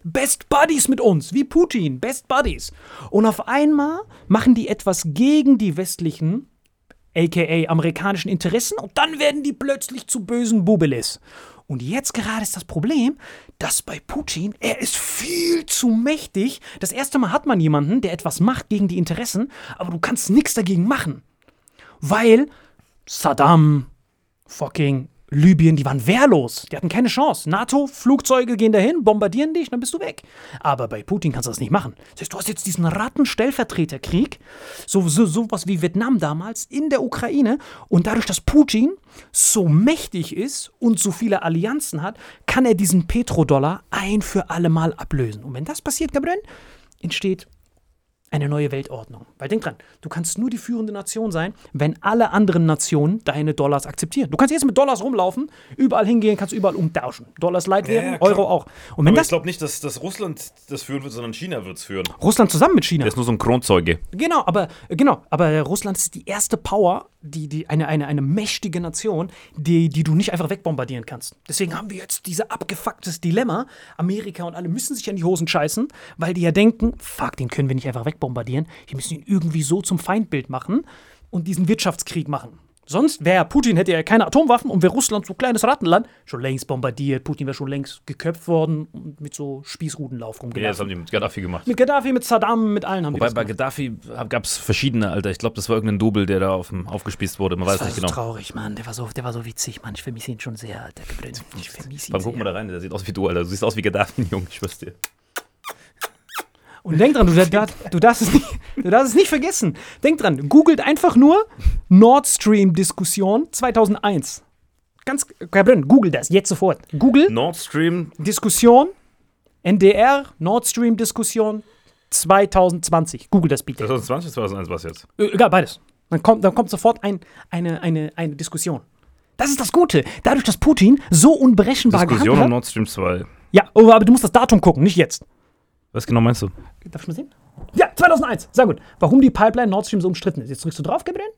Speaker 1: Best Buddies mit uns, wie Putin, Best Buddies. Und auf einmal machen die etwas gegen die westlichen, aka amerikanischen Interessen, und dann werden die plötzlich zu bösen Bubeles. Und jetzt gerade ist das Problem, dass bei Putin, er ist viel zu mächtig. Das erste Mal hat man jemanden, der etwas macht gegen die Interessen, aber du kannst nichts dagegen machen. Weil Saddam, fucking Libyen, die waren wehrlos. Die hatten keine Chance. NATO-Flugzeuge gehen dahin, bombardieren dich, dann bist du weg. Aber bei Putin kannst du das nicht machen. Das heißt, du hast jetzt diesen Ratten-Stellvertreterkrieg, so, so, sowas wie Vietnam damals, in der Ukraine. Und dadurch, dass Putin so mächtig ist und so viele Allianzen hat, kann er diesen Petrodollar ein für alle Mal ablösen. Und wenn das passiert, Gabriel, entsteht eine neue Weltordnung. Weil denk dran, du kannst nur die führende Nation sein, wenn alle anderen Nationen deine Dollars akzeptieren. Du kannst jetzt mit Dollars rumlaufen, überall hingehen, kannst überall umtauschen. Dollars Leitwährung,
Speaker 2: Ja.
Speaker 1: Euro auch. Und wenn
Speaker 2: Aber
Speaker 1: das
Speaker 2: ich glaube nicht, dass, dass Russland das führen wird, sondern China wird es führen.
Speaker 1: Russland zusammen mit China.
Speaker 3: Der ist nur so ein Kronzeuge.
Speaker 1: Genau, aber genau, aber Russland ist die erste Power, die, die eine, eine, eine mächtige Nation, die, die du nicht einfach wegbombardieren kannst. Deswegen haben wir jetzt dieses abgefucktes Dilemma. Amerika und alle müssen sich an die Hosen scheißen, weil die ja denken, fuck, den können wir nicht einfach wegbombardieren. Wir müssen ihn irgendwie so zum Feindbild machen und diesen Wirtschaftskrieg machen. Sonst wäre Putin hätte ja keine Atomwaffen und wäre Russland so ein kleines Rattenland schon längst bombardiert. Putin wäre schon längst geköpft worden und mit so Spießrutenlauf
Speaker 3: Ja, das
Speaker 1: rumgelaufen.
Speaker 3: haben die mit Gaddafi gemacht.
Speaker 1: mit Gaddafi, mit Saddam, mit allen haben
Speaker 3: Wobei
Speaker 1: die
Speaker 3: bei
Speaker 1: das
Speaker 3: Gaddafi gab es verschiedene, Alter. Ich glaube, das war irgendein Double, der da auf dem, aufgespießt wurde. Man weiß
Speaker 1: Das war
Speaker 3: nicht
Speaker 1: so
Speaker 3: genau.
Speaker 1: traurig, Mann. Der war so, der war so witzig, Mann. Ich vermisse ihn schon sehr, der Gabriel. Ich vermisse ihn
Speaker 3: Dann guck mal da rein, der sieht aus wie du, Alter. Du siehst aus wie Gaddafi, Junge, ich schwör's dir.
Speaker 1: Und denk dran, du, dar- du, darfst es nicht, du darfst es nicht vergessen. Denk dran, googelt einfach nur Nord Stream-Diskussion 2001. Ganz, Gabriel, google das jetzt sofort. Google
Speaker 3: Nord Stream,
Speaker 1: Diskussion, NDR, Nord Stream-Diskussion 2020. Google das bitte.
Speaker 3: 2020, 2001 war es jetzt.
Speaker 1: Äh, Egal, beides. Dann kommt, dann kommt sofort ein, eine, eine, eine Diskussion. Das ist das Gute. Dadurch, dass Putin so unberechenbar
Speaker 3: Diskussion
Speaker 1: gehandelt
Speaker 3: um
Speaker 1: hat.
Speaker 3: Nord Stream 2.
Speaker 1: Ja, oh, aber du musst das Datum gucken, nicht jetzt.
Speaker 3: Was genau meinst du?
Speaker 1: Darf ich mal sehen? Ja, 2001. Sehr gut. Warum die Pipeline Nord Stream so umstritten ist. Jetzt drückst du drauf, Gabriel.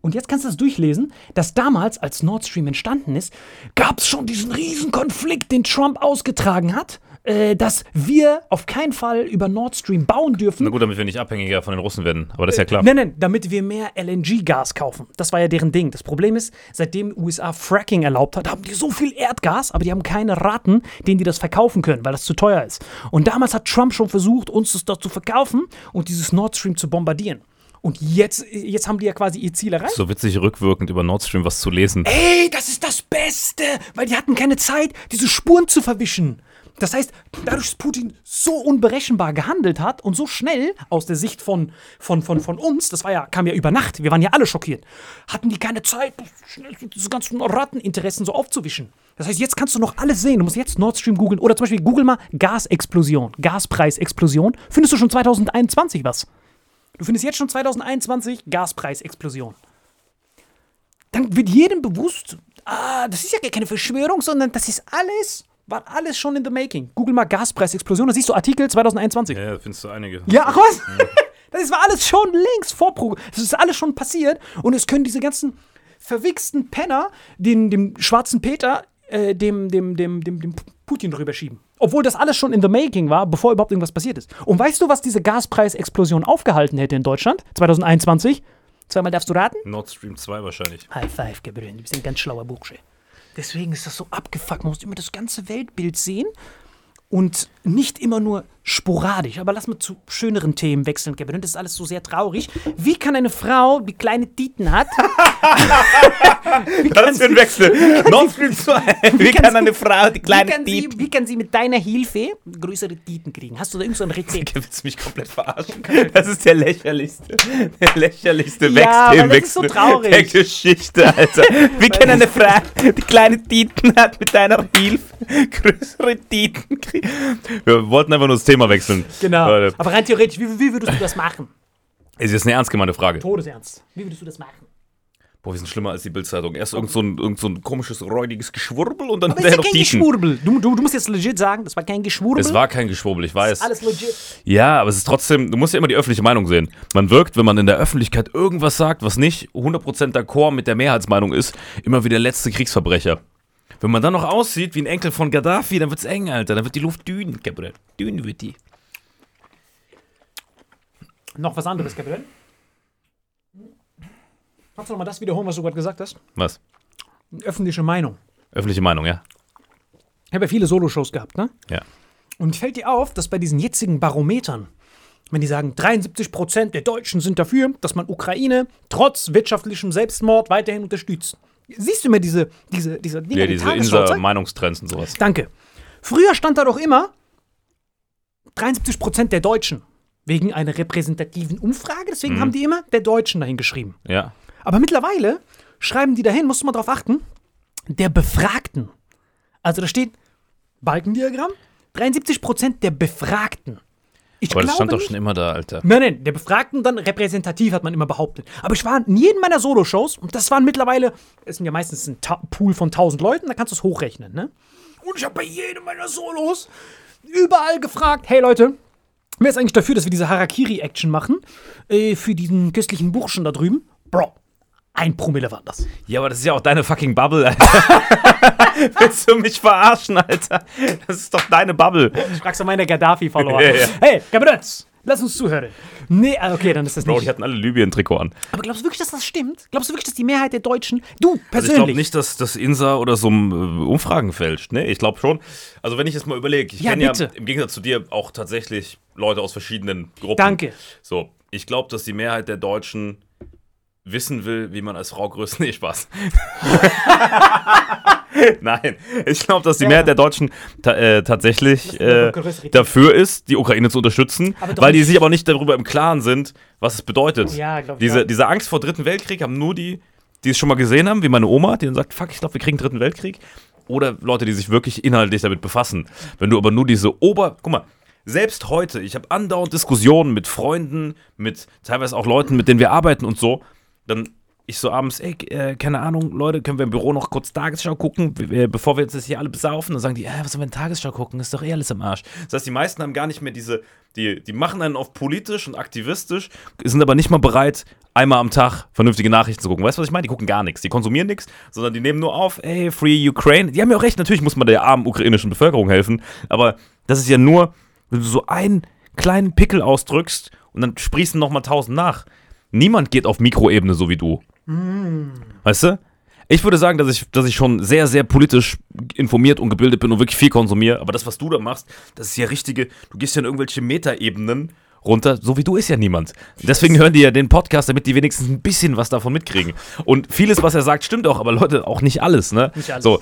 Speaker 1: Und jetzt kannst du das durchlesen, dass damals, als Nord Stream entstanden ist, gab es schon diesen riesen Konflikt, den Trump ausgetragen hat, äh, dass wir auf keinen Fall über Nord Stream bauen dürfen.
Speaker 3: Na gut, damit wir nicht abhängiger von den Russen werden. Aber das ist ja klar.
Speaker 1: Nein, nein, damit wir mehr LNG-Gas kaufen. Das war ja deren Ding. Das Problem ist, seitdem USA Fracking erlaubt hat, haben die so viel Erdgas, aber die haben keine Raten, denen die das verkaufen können, weil das zu teuer ist. Und damals hat Trump schon versucht, uns das dort zu verkaufen und dieses Nord Stream zu bombardieren. Und jetzt, jetzt haben die ja quasi ihr Ziel erreicht.
Speaker 3: So witzig rückwirkend über Nord Stream was zu lesen.
Speaker 1: Ey, das ist das Beste, weil die hatten keine Zeit, diese Spuren zu verwischen. Das heißt, dadurch, dass Putin so unberechenbar gehandelt hat und so schnell aus der Sicht von, von, von, von uns, das war ja, kam ja über Nacht, wir waren ja alle schockiert, hatten die keine Zeit, diese ganzen Ratteninteressen so aufzuwischen. Das heißt, jetzt kannst du noch alles sehen. Du musst jetzt Nord Stream googeln oder zum Beispiel google mal Gasexplosion, Gaspreisexplosion. Findest du schon 2021 was? Du findest jetzt schon 2021 Gaspreisexplosion dann wird jedem bewusst, ah, das ist ja gar keine Verschwörung, sondern das ist alles, war alles schon in the making. Google mal Gaspreisexplosion, da siehst du Artikel 2021.
Speaker 3: Ja, findest du einige.
Speaker 1: Ja, ach was? Das war alles schon längst vorprogrammiert. Das ist alles schon passiert. Und es können diese ganzen verwichsten Penner den, dem schwarzen Peter äh, dem, dem, dem, dem, dem Putin rüberschieben. Obwohl das alles schon in the making war, bevor überhaupt irgendwas passiert ist. Und weißt du, was diese Gaspreisexplosion aufgehalten hätte in Deutschland 2021? Zweimal darfst du raten?
Speaker 3: Nord Stream 2 wahrscheinlich.
Speaker 1: High five, Gabriel. Du bist ein ganz schlauer Bursche. Deswegen ist das so abgefuckt. Man muss immer das ganze Weltbild sehen und nicht immer nur sporadisch. Aber lass mal zu schöneren Themen wechseln, Gabriel. Das ist alles so sehr traurig. Wie kann eine Frau, die kleine Titen hat,
Speaker 3: Was für ein Wechsel. Nord Stream 2. Wie
Speaker 1: kann
Speaker 3: eine Frau die kleine Dieb...
Speaker 1: wie kann sie mit deiner Hilfe größere Titen kriegen? Hast du da irgend so Rezept?
Speaker 3: Willst du mich komplett verarschen? Das ist der lächerlichste, der lächerlichste
Speaker 1: Ja,
Speaker 3: Wechsel,
Speaker 1: das ist so
Speaker 3: Wechsel
Speaker 1: traurig.
Speaker 3: der Geschichte, Alter. Wie kann eine Frau, die kleine Titen hat, mit deiner Hilfe größere Titen kriegen? Wir wollten einfach nur das Thema wechseln.
Speaker 1: Genau.
Speaker 3: Leute,
Speaker 1: Aber rein theoretisch, wie, wie würdest du das machen?
Speaker 3: Es ist eine ernst gemeinte Frage.
Speaker 1: Todesernst. Wie würdest du das machen?
Speaker 3: Boah, wir sind schlimmer als die Bildzeitung. Erst irgend so ein, irgend so ein komisches, räudiges Geschwurbel und dann
Speaker 1: Aber das ist ja
Speaker 3: noch
Speaker 1: kein
Speaker 3: Titen.
Speaker 1: Geschwurbel. Du, du, du musst jetzt legit sagen, das war kein Geschwurbel.
Speaker 3: Es war kein Geschwurbel, ich weiß.
Speaker 1: alles legit.
Speaker 3: Ja, aber es ist trotzdem, du musst ja immer die öffentliche Meinung sehen. Man wirkt, wenn man in der Öffentlichkeit irgendwas sagt, was nicht 100% d'accord mit der Mehrheitsmeinung ist, immer wie der letzte Kriegsverbrecher. Wenn man dann noch aussieht wie ein Enkel von Gaddafi, dann wird's eng, Alter. Dann wird die Luft dünn, Gabriel. Dünn wird die.
Speaker 1: Noch was anderes, Gabriel? Kannst du noch mal das wiederholen, was du gerade gesagt hast?
Speaker 3: Was?
Speaker 1: Öffentliche Meinung.
Speaker 3: Öffentliche Meinung, ja?
Speaker 1: Ich habe ja viele Soloshows gehabt, ne?
Speaker 3: Ja.
Speaker 1: Und fällt dir auf, dass bei diesen jetzigen Barometern, wenn die sagen, 73 Prozent der Deutschen sind dafür, dass man Ukraine trotz wirtschaftlichem Selbstmord weiterhin unterstützt. Siehst du immer diese, diese, diese Dinger,
Speaker 3: Ja,
Speaker 1: die
Speaker 3: diese? Inser-Meinungstrends und sowas.
Speaker 1: Danke. Früher stand da doch immer 73 Prozent der Deutschen. Wegen einer repräsentativen Umfrage. Deswegen
Speaker 3: Mhm.
Speaker 1: haben die immer der Deutschen dahin geschrieben.
Speaker 3: Ja.
Speaker 1: Aber mittlerweile schreiben die dahin, musst du mal drauf achten, der Befragten. Also da steht Balkendiagramm, 73 Prozent der Befragten. Ich
Speaker 3: Aber das stand doch schon immer da, Alter.
Speaker 1: Nein, nein, der Befragten dann repräsentativ, hat man immer behauptet. Aber ich war in jedem meiner Soloshows, und das waren mittlerweile, es sind ja meistens ein Ta Pool von 1000 Leuten, da kannst du es hochrechnen, ne? Und ich habe bei jedem meiner Solos überall gefragt, hey Leute, wer ist eigentlich dafür, dass wir diese Harakiri-Action machen? Äh, für diesen köstlichen Burschen da drüben? Bro, ein Promille war das.
Speaker 3: Ja, aber das ist ja auch deine fucking Bubble, Alter. Willst du mich verarschen, Alter? Das ist doch deine Bubble.
Speaker 1: Ich frag's an meine Gaddafi-Follower.
Speaker 3: Ja, ja.
Speaker 1: Hey, Gabriels, lass uns zuhören. Nee, ah, okay, dann ist das
Speaker 3: Bro,
Speaker 1: nicht.
Speaker 3: die hatten alle Libyen-Trikot an.
Speaker 1: Aber glaubst du wirklich, dass das stimmt? Glaubst du wirklich, dass die Mehrheit der Deutschen, du
Speaker 3: Also ich
Speaker 1: persönlich,
Speaker 3: glaube nicht, dass das Insa oder so äh, Umfragen fälscht. Ne, ich glaube schon. Also wenn ich jetzt mal überlege, ich
Speaker 1: Ja,
Speaker 3: kenne ja im Gegensatz zu dir auch tatsächlich Leute aus verschiedenen Gruppen.
Speaker 1: Danke.
Speaker 3: So, ich glaube, dass die Mehrheit der Deutschen wissen will, wie man als Frau größt. Nee, Spaß. Nein, ich glaube, dass die Mehrheit der Deutschen ta äh, tatsächlich äh, dafür ist, die Ukraine zu unterstützen, weil die sich aber nicht darüber im Klaren sind, was es bedeutet.
Speaker 1: Ja, glaub
Speaker 3: diese,
Speaker 1: auch.
Speaker 3: diese Angst vor Dritten Weltkrieg haben nur die, die es schon mal gesehen haben, wie meine Oma, die dann sagt, fuck, ich glaube, wir kriegen Dritten Weltkrieg. Oder Leute, die sich wirklich inhaltlich damit befassen. Wenn du aber nur diese Ober... Guck mal, selbst heute, ich habe andauernd Diskussionen mit Freunden, mit teilweise auch Leuten, mit denen wir arbeiten und so, dann ich so abends, ey, äh, keine Ahnung, Leute, können wir im Büro noch kurz Tagesschau gucken, äh, bevor wir jetzt hier alle besaufen? Dann sagen die, äh, was sollen wir in Tagesschau gucken? Ist doch eh alles am Arsch. Das heißt, die meisten haben gar nicht mehr diese, die, die machen einen auf politisch und aktivistisch, sind aber nicht mal bereit, einmal am Tag vernünftige Nachrichten zu gucken. Weißt du, was ich meine? Die gucken gar nichts, die konsumieren nichts, sondern die nehmen nur auf, ey, Free Ukraine. Die haben ja auch recht, natürlich muss man der armen ukrainischen Bevölkerung helfen, aber das ist ja nur, wenn du so einen kleinen Pickel ausdrückst und dann sprießen nochmal tausend nach. Niemand geht auf Mikroebene so wie du. Weißt du? Ich würde sagen, dass ich, dass ich schon sehr, sehr politisch informiert und gebildet bin und wirklich viel konsumiere. Aber das, was du da machst, das ist ja richtige. Du gehst ja in irgendwelche Metaebenen runter. So wie du ist ja niemand. Deswegen hören die ja den Podcast, damit die wenigstens ein bisschen was davon mitkriegen. Und vieles, was er sagt, stimmt auch. Aber Leute, auch nicht alles. Ne?
Speaker 1: Nicht alles.
Speaker 3: So,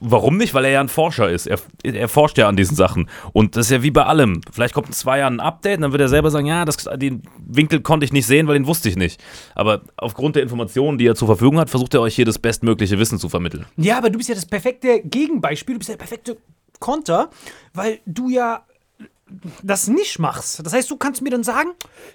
Speaker 3: warum nicht? Weil er ja ein Forscher ist. Er, er forscht ja an diesen Sachen. Und das ist ja wie bei allem. Vielleicht kommt in zwei Jahren ein Update und dann wird er selber sagen, ja, das, den Winkel konnte ich nicht sehen, weil den wusste ich nicht. Aber aufgrund der Informationen, die er zur Verfügung hat, versucht er euch hier das bestmögliche Wissen zu vermitteln.
Speaker 1: Ja, aber du bist ja das perfekte Gegenbeispiel, du bist ja der perfekte Konter, weil du ja das nicht machst. Das heißt, du kannst mir dann sagen,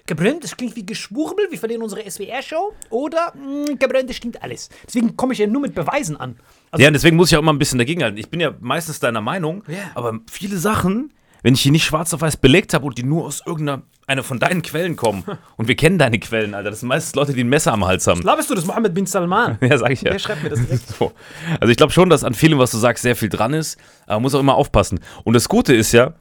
Speaker 1: Gabriel, das klingt wie Geschwurbel, wir verlieren unsere SWR-Show, oder "Mm, Gabriel, das stimmt alles. Deswegen komme ich ja nur mit Beweisen an. Also,
Speaker 3: ja, und deswegen muss ich auch immer ein bisschen dagegenhalten. Ich bin ja meistens deiner Meinung,
Speaker 1: Ja.
Speaker 3: aber viele Sachen, wenn ich die nicht schwarz auf weiß belegt habe und die nur aus irgendeiner einer von deinen Quellen kommen, und wir kennen deine Quellen, Alter, das sind meistens Leute, die ein Messer am Hals haben.
Speaker 1: Laberst du das Mohammed bin Salman?
Speaker 3: Ja, sag ich ja.
Speaker 1: Der schreibt mir das direkt.
Speaker 3: So. Also ich glaube schon, dass an vielem, was du sagst, sehr viel dran ist, aber man muss auch immer aufpassen. Und das Gute ist ja,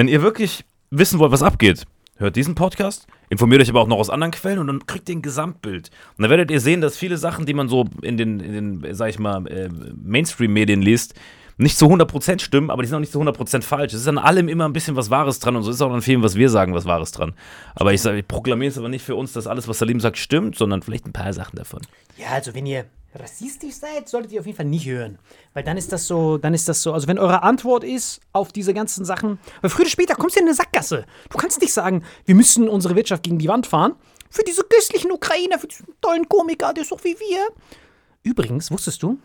Speaker 3: wenn ihr wirklich wissen wollt, was abgeht, hört diesen Podcast, informiert euch aber auch noch aus anderen Quellen und dann kriegt ihr ein Gesamtbild. Und dann werdet ihr sehen, dass viele Sachen, die man so in den, in den sag ich mal, äh, Mainstream-Medien liest, nicht zu 100% stimmen, aber die sind auch nicht zu 100% falsch. Es ist an allem immer ein bisschen was Wahres dran und so ist auch an vielem, was wir sagen, was Wahres dran. Aber ich, ich proklamiere es aber nicht für uns, dass alles, was Salim sagt, stimmt, sondern vielleicht ein paar Sachen davon.
Speaker 1: Ja, also wenn ihr rassistisch seid, solltet ihr auf jeden Fall nicht hören. Weil dann ist das so, dann ist das so, also wenn eure Antwort ist auf diese ganzen Sachen, weil früher oder später kommst du in eine Sackgasse. Du kannst nicht sagen, wir müssen unsere Wirtschaft gegen die Wand fahren. Für diese köstlichen Ukrainer, für diesen tollen Komiker, der ist doch wie wir. Übrigens, wusstest du,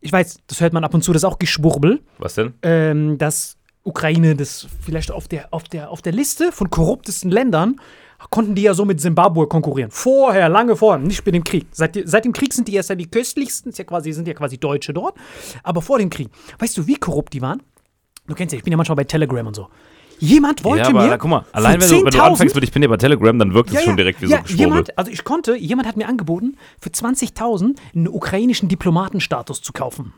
Speaker 1: ich weiß, das hört man ab und zu, das ist auch Geschwurbel,
Speaker 3: Was denn?
Speaker 1: ähm, dass Ukraine das vielleicht auf der, auf, der, auf der Liste von korruptesten Ländern konnten die ja so mit Zimbabwe konkurrieren. Vorher, lange vorher, nicht mit dem Krieg. Seit, seit dem Krieg sind die erst ja die köstlichsten, ja quasi, sind ja quasi Deutsche dort. Aber vor dem Krieg, weißt du, wie korrupt die waren? Du kennst ja, ich bin ja manchmal bei Telegram und so. Jemand wollte
Speaker 3: Ja, aber
Speaker 1: mir.
Speaker 3: guck mal, allein wenn du, wenn du
Speaker 1: 10.000
Speaker 3: anfängst mit Ich bin ja bei Telegram, dann wirkt es schon direkt wie so
Speaker 1: ja,
Speaker 3: ein Geschwurbel.
Speaker 1: jemand, also ich konnte, jemand hat mir angeboten, für 20.000 einen ukrainischen Diplomatenstatus zu kaufen.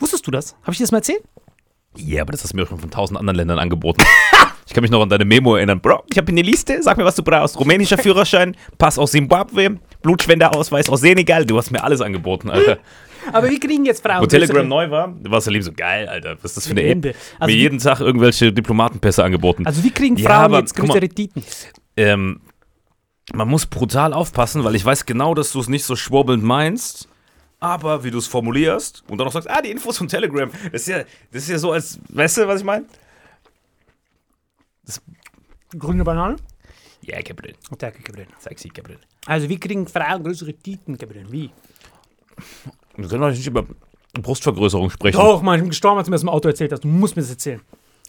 Speaker 1: Wusstest du das? Habe ich dir das mal erzählt?
Speaker 3: Ja, aber das hast du mir schon von tausend anderen Ländern angeboten. ich kann mich noch an deine Memo erinnern. Bro, ich habe hier eine Liste, sag mir, was du brauchst. Rumänischer Führerschein, Pass aus Zimbabwe, Blutspenderausweis aus Senegal. Du hast mir alles angeboten, Alter.
Speaker 1: Aber wir kriegen jetzt Frauen.
Speaker 3: Wo Telegram neu war, war es ja lieb so geil, Alter. Was ist das für eine. App?
Speaker 1: Also
Speaker 3: Mir
Speaker 1: wie-
Speaker 3: jeden Tag irgendwelche Diplomatenpässe angeboten.
Speaker 1: Also wir kriegen
Speaker 3: Ja,
Speaker 1: Frauen
Speaker 3: aber
Speaker 1: jetzt größere Titen.
Speaker 3: ähm, man muss brutal aufpassen, weil ich weiß genau, dass du es nicht so schwurbelnd meinst. Aber wie du es formulierst und dann noch sagst, ah, die Infos von Telegram. Das ist ja, das ist ja so, als, weißt du, was ich meine?
Speaker 1: Grüne Banane?
Speaker 3: Ja, Gabriel.
Speaker 1: Danke, Gabriel.
Speaker 3: Sexy, Gabriel.
Speaker 1: Also wir kriegen Frauen größere Titen, Gabriel. Wie?
Speaker 3: Wir können doch nicht über Brustvergrößerung sprechen.
Speaker 1: Doch, Mann, ich bin gestorben, als du mir das im Auto erzählt hast. Du musst mir das erzählen.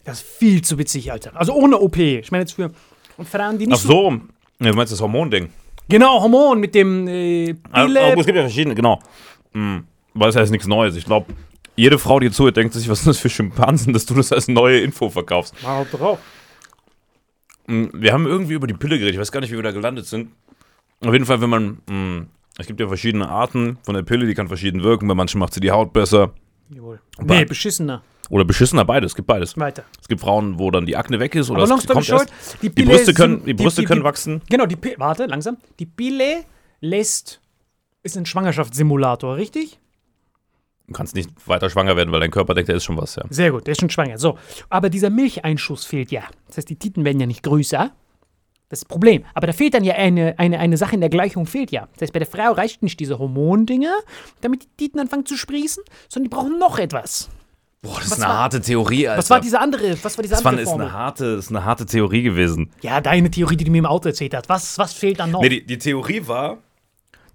Speaker 1: Das ist viel zu witzig, Alter. Also ohne OP. Ich meine jetzt für und Frauen, die nicht
Speaker 3: Ach so. Ja, du meinst das Hormonding?
Speaker 1: Genau, Hormon mit dem äh,
Speaker 3: aber es gibt ja verschiedene, genau. Hm. Weil es heißt nichts Neues. Ich glaube, jede Frau, die zuhört, denkt sich, was sind das für Schimpansen, dass du das als neue Info verkaufst.
Speaker 1: Mal drauf.
Speaker 3: Hm, Wir haben irgendwie über die Pille geredet. Ich weiß gar nicht, wie wir da gelandet sind. Auf jeden Fall, wenn man. hm, Es gibt ja verschiedene Arten von der Pille, die kann verschieden wirken. Bei manchen macht sie die Haut besser.
Speaker 1: Jawohl.
Speaker 3: Aber-
Speaker 1: Nee, beschissener.
Speaker 3: Oder beschissener, beides. Es gibt beides.
Speaker 1: Weiter.
Speaker 3: Es gibt Frauen, wo dann die Akne weg ist. Oder
Speaker 1: Aber
Speaker 3: es kommt
Speaker 1: short, die
Speaker 3: Die Brüste können, die Brüste
Speaker 1: die-
Speaker 3: können wachsen.
Speaker 1: Genau, die Pille. Warte, langsam. Die Pille lässt. Ist ein Schwangerschaftssimulator, richtig?
Speaker 3: Du kannst nicht weiter schwanger werden, weil dein Körper denkt, da ist schon was, ja.
Speaker 1: Sehr gut, der ist schon schwanger. So, aber dieser Milcheinschuss fehlt ja. Das heißt, die Titen werden ja nicht größer. Das ist das Problem. Aber da fehlt dann ja eine, eine, eine Sache in der Gleichung, fehlt ja. Das heißt, bei der Frau reicht nicht diese Hormondinger, damit die Titen anfangen zu sprießen, sondern die brauchen noch etwas.
Speaker 3: Boah, das
Speaker 1: Was
Speaker 3: ist eine
Speaker 1: war-
Speaker 3: harte Theorie, Alter.
Speaker 1: Was war diese andere, was war diese
Speaker 3: das war,
Speaker 1: andere
Speaker 3: ist,
Speaker 1: Formel?
Speaker 3: eine harte, ist eine harte Theorie gewesen.
Speaker 1: Ja, deine Theorie, die du mir im Auto erzählt hast. Was, was fehlt dann noch?
Speaker 3: Nee, die, die Theorie war,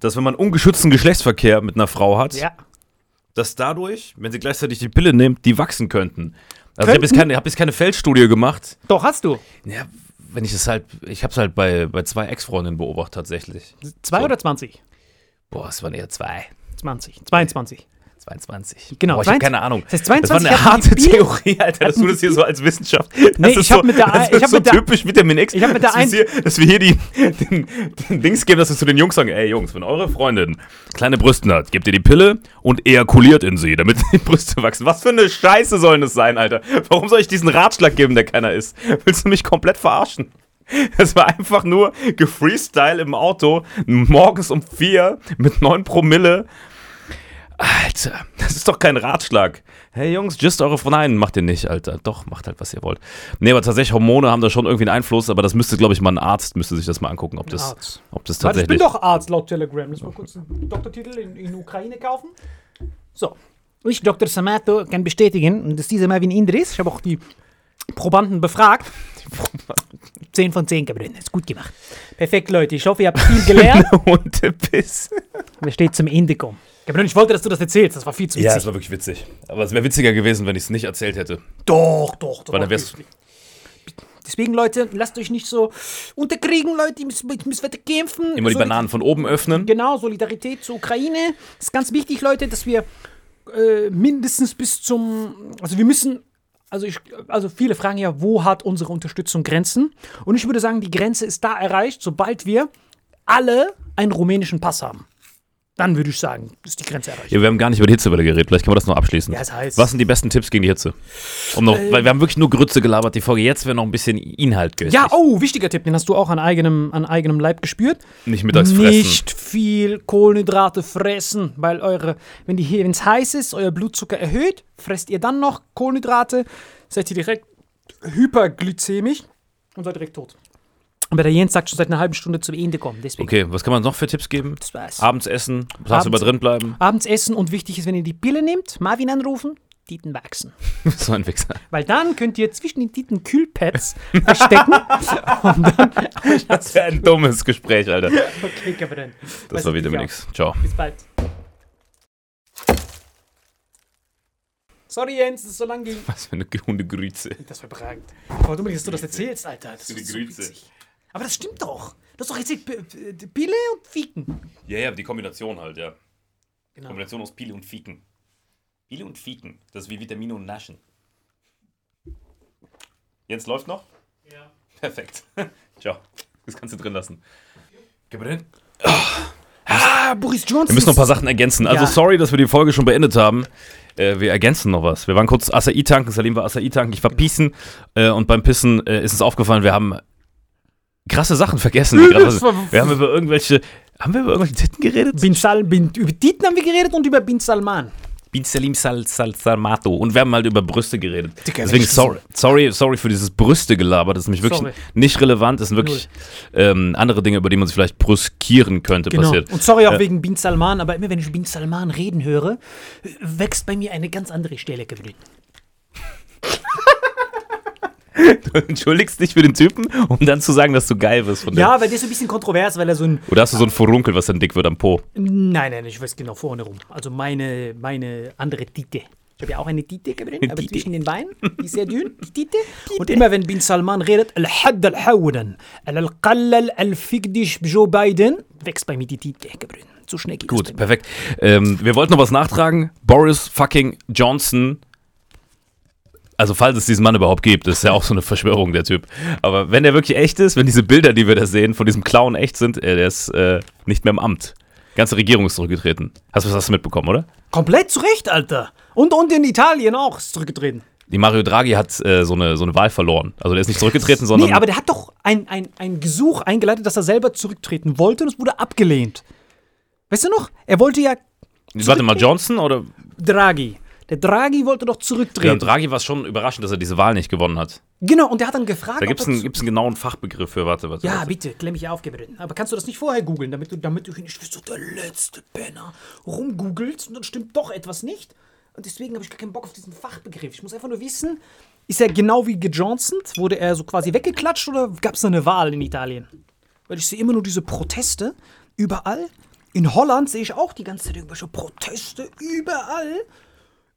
Speaker 3: dass wenn man ungeschützten Geschlechtsverkehr mit einer Frau hat,
Speaker 1: ja.
Speaker 3: Dass dadurch, wenn sie gleichzeitig die Pille nimmt, die wachsen könnten. Also ich habe jetzt,
Speaker 1: Könnten?
Speaker 3: keine- hab jetzt keine Feldstudie gemacht.
Speaker 1: Doch, hast du.
Speaker 3: Ja, wenn ich es halt, ich habe es halt bei, bei zwei Ex-Freundinnen beobachtet tatsächlich.
Speaker 1: Zwei
Speaker 3: So.
Speaker 1: oder 20?
Speaker 3: Boah, es waren eher zwei.
Speaker 1: 20. 22.
Speaker 3: 22.
Speaker 1: Genau,
Speaker 3: Boah, ich habe
Speaker 1: 22
Speaker 3: keine Ahnung.
Speaker 1: das heißt, 22
Speaker 3: das war eine harte Theorie, Alter, dass du das hier so als Wissenschaft.
Speaker 1: Nee, ich hab
Speaker 3: so,
Speaker 1: mit der-
Speaker 3: das
Speaker 1: ich
Speaker 3: ist so
Speaker 1: mit der-
Speaker 3: typisch Vitamin X.
Speaker 1: ich hab mit der
Speaker 3: dass, wir hier, dass wir hier die, den, den Dings geben, dass wir zu den Jungs sagen: Ey, Jungs, wenn eure Freundin kleine Brüste hat, gebt ihr die Pille und ejakuliert in sie, damit die Brüste wachsen. Was für eine Scheiße sollen das sein, Alter? Warum soll ich diesen Ratschlag geben, der keiner ist? Willst du mich komplett verarschen? Das war einfach nur gefreestyle im Auto, morgens um vier mit 9 Promille. Alter, das ist doch kein Ratschlag. Hey Jungs, just eure Frau. Nein, macht ihr nicht, Alter. Doch, macht halt, was ihr wollt. Nee, aber tatsächlich, Hormone haben da schon irgendwie einen Einfluss, aber das müsste, glaube ich, mal ein Arzt müsste sich das mal angucken, ob das,
Speaker 1: Arzt.
Speaker 3: ob das
Speaker 1: Warte, ich bin
Speaker 3: tatsächlich.
Speaker 1: doch Arzt laut Telegram. Lass mal kurz einen Doktortitel in, in Ukraine kaufen. So. Ich, Dr. Samato, kann bestätigen, und das diese Mal wie ein Indris. Ich habe auch die Probanden befragt. 10 von 10, Gabriel. Ist gut gemacht. Perfekt, Leute. Ich hoffe, ihr habt viel gelernt.
Speaker 3: Hundebiss.
Speaker 1: Wir steht zum Ende kommen. Gabriel, ich wollte, dass du das erzählst. Das war viel zu
Speaker 3: Ja,
Speaker 1: witzig.
Speaker 3: es war wirklich witzig. Aber es wäre witziger gewesen, wenn ich es nicht erzählt hätte.
Speaker 1: doch, doch. doch
Speaker 3: Weil dann wär's-
Speaker 1: Deswegen, Leute, lasst euch nicht so unterkriegen, Leute. Ihr müsst, müsst weiter kämpfen.
Speaker 3: Immer die
Speaker 1: Solid-
Speaker 3: Bananen von oben öffnen.
Speaker 1: Genau, Solidarität zur Ukraine. ist ganz wichtig, Leute, dass wir äh, mindestens bis zum. Also, wir müssen. Also, ich, also, viele fragen ja, wo hat unsere Unterstützung Grenzen? Und ich würde sagen, die Grenze ist da erreicht, sobald wir alle einen rumänischen Pass haben. Dann würde ich sagen, ist die Grenze erreicht.
Speaker 3: Ja, wir haben gar nicht über die Hitzewelle geredet. Vielleicht können wir das noch abschließen.
Speaker 1: Ja, es heißt-
Speaker 3: Was sind die besten Tipps gegen die Hitze? Um noch, weil wir haben wirklich nur Grütze gelabert, die Folge. Jetzt wäre noch ein bisschen Inhalt gewesen.
Speaker 1: Ja, oh, wichtiger Tipp, den hast du auch an eigenem, an eigenem Leib gespürt.
Speaker 3: Nicht mittags fressen.
Speaker 1: Nicht viel Kohlenhydrate fressen, weil eure, wenn es heiß ist, euer Blutzucker erhöht, fresst ihr dann noch Kohlenhydrate, seid ihr direkt hyperglykämisch und seid direkt tot. Aber der Jens sagt schon seit einer halben Stunde zum Ende kommen, deswegen.
Speaker 3: Okay, was kann man noch für Tipps geben?
Speaker 1: Das war's.
Speaker 3: Abends essen, tagsüber drin bleiben.
Speaker 1: Abends essen und wichtig ist, wenn ihr die Pille nehmt, Marvin anrufen, Titen wachsen.
Speaker 3: so ein Wichser.
Speaker 1: Weil dann könnt ihr zwischen den Titen Kühlpads verstecken. dann.
Speaker 3: Das wäre ein dummes Gespräch, Alter.
Speaker 1: Okay, Gabriel.
Speaker 3: Das war wieder nix. Ciao.
Speaker 1: Bis bald. Sorry, Jens, dass es so lang ging.
Speaker 3: Was für eine Hundegrütze.
Speaker 1: Das war überragend. Aber du dass du das erzählst, Alter. Das ist so witzig. Aber das stimmt doch. Du hast doch P- P- Pille und Fieken.
Speaker 3: Ja, ja, die Kombination halt, ja.
Speaker 1: Genau.
Speaker 3: Kombination aus Pile und Fieken. Pile und Fieken. Das ist wie Vitamine und Naschen. Jens läuft noch? Ja. Perfekt. Ciao. Das kannst du drin lassen. Gabriel?
Speaker 1: Ah, Boris Johnson.
Speaker 3: Wir müssen noch ein paar Sachen ergänzen. Also
Speaker 1: Ja.
Speaker 3: sorry, dass wir die Folge schon beendet haben. Äh, wir ergänzen noch was. Wir waren kurz Acai tanken, Salim war Acai tanken, ich war pissen äh, und beim Pissen äh, ist uns aufgefallen, wir haben krasse Sachen vergessen. wir haben über irgendwelche Haben wir über irgendwelche Titten geredet?
Speaker 1: Bin Sal, bin, über Titen haben wir geredet und über Bin Salman.
Speaker 3: Bin Salim Sal Sal Salmato. Und wir haben halt über Brüste geredet. Deswegen sorry, sorry, sorry für dieses Brüste-Gelaber. Das ist nämlich wirklich
Speaker 1: Sorry.
Speaker 3: nicht relevant. Das sind wirklich ähm, andere Dinge, über die man sich vielleicht brüskieren könnte,
Speaker 1: Genau.
Speaker 3: passiert.
Speaker 1: Und sorry auch
Speaker 3: Ja.
Speaker 1: wegen Bin Salman, aber immer wenn ich Bin Salman reden höre, wächst bei mir eine ganz andere Stelle geblieben.
Speaker 3: Du entschuldigst dich für den Typen, um dann zu sagen, dass du geil bist von dem.
Speaker 1: Ja, weil der ist so ein bisschen kontrovers, weil er so ein.
Speaker 3: Oder hast du so ein Furunkel, was dann dick wird am Po?
Speaker 1: Nein, nein, ich weiß genau vorne rum. Also meine, meine andere Tite. Ich habe ja auch eine Tite gebrannt, aber zwischen den Beinen. Die ist sehr dünn, die Tite. Und immer wenn Bin Salman redet, Al-Hadd al-Hawdan, Al-Qallal al-Fikdish Joe Biden, wächst bei mir die Tite gebrannt. So schnell geht
Speaker 3: Gut, perfekt. Ähm, wir wollten noch was nachtragen. Boris fucking Johnson. Also, falls es diesen Mann überhaupt gibt, das ist ja auch so eine Verschwörung, der Typ. Aber wenn der wirklich echt ist, wenn diese Bilder, die wir da sehen, von diesem Clown echt sind, äh, der ist äh, nicht mehr im Amt. Die ganze Regierung ist zurückgetreten. Hast du du mitbekommen, oder?
Speaker 1: Komplett zurecht, Alter. Und, und in Italien auch ist zurückgetreten.
Speaker 3: Die Mario Draghi hat äh, so, eine, so eine Wahl verloren. Also der ist nicht zurückgetreten, sondern.
Speaker 1: Nee, aber der hat doch ein, ein, ein Gesuch eingeleitet, dass er selber zurücktreten wollte und es wurde abgelehnt. Weißt du noch? Er wollte ja
Speaker 3: warte mal, Johnson oder?
Speaker 1: Draghi. Der Draghi wollte doch
Speaker 3: Ja,
Speaker 1: zurücktreten.
Speaker 3: Draghi war es schon überraschend, dass er diese Wahl nicht gewonnen hat.
Speaker 1: genau, und der hat dann gefragt,
Speaker 3: Da gibt es einen, gibt's einen genauen Fachbegriff für. Warte, warte.
Speaker 1: Ja,
Speaker 3: warte.
Speaker 1: bitte, klemm mich auf, Gabriel. Aber kannst du das nicht vorher googeln, damit du, damit du nicht bist, so der letzte Penner rumgoogelst und dann stimmt doch etwas nicht? Und deswegen habe ich gar keinen Bock auf diesen Fachbegriff. Ich muss einfach nur wissen, ist er genau wie gejohnsont? Wurde er so quasi weggeklatscht oder gab es eine Wahl in Italien? Weil ich sehe immer nur diese Proteste überall. In Holland sehe ich auch die ganze Zeit irgendwelche Proteste überall.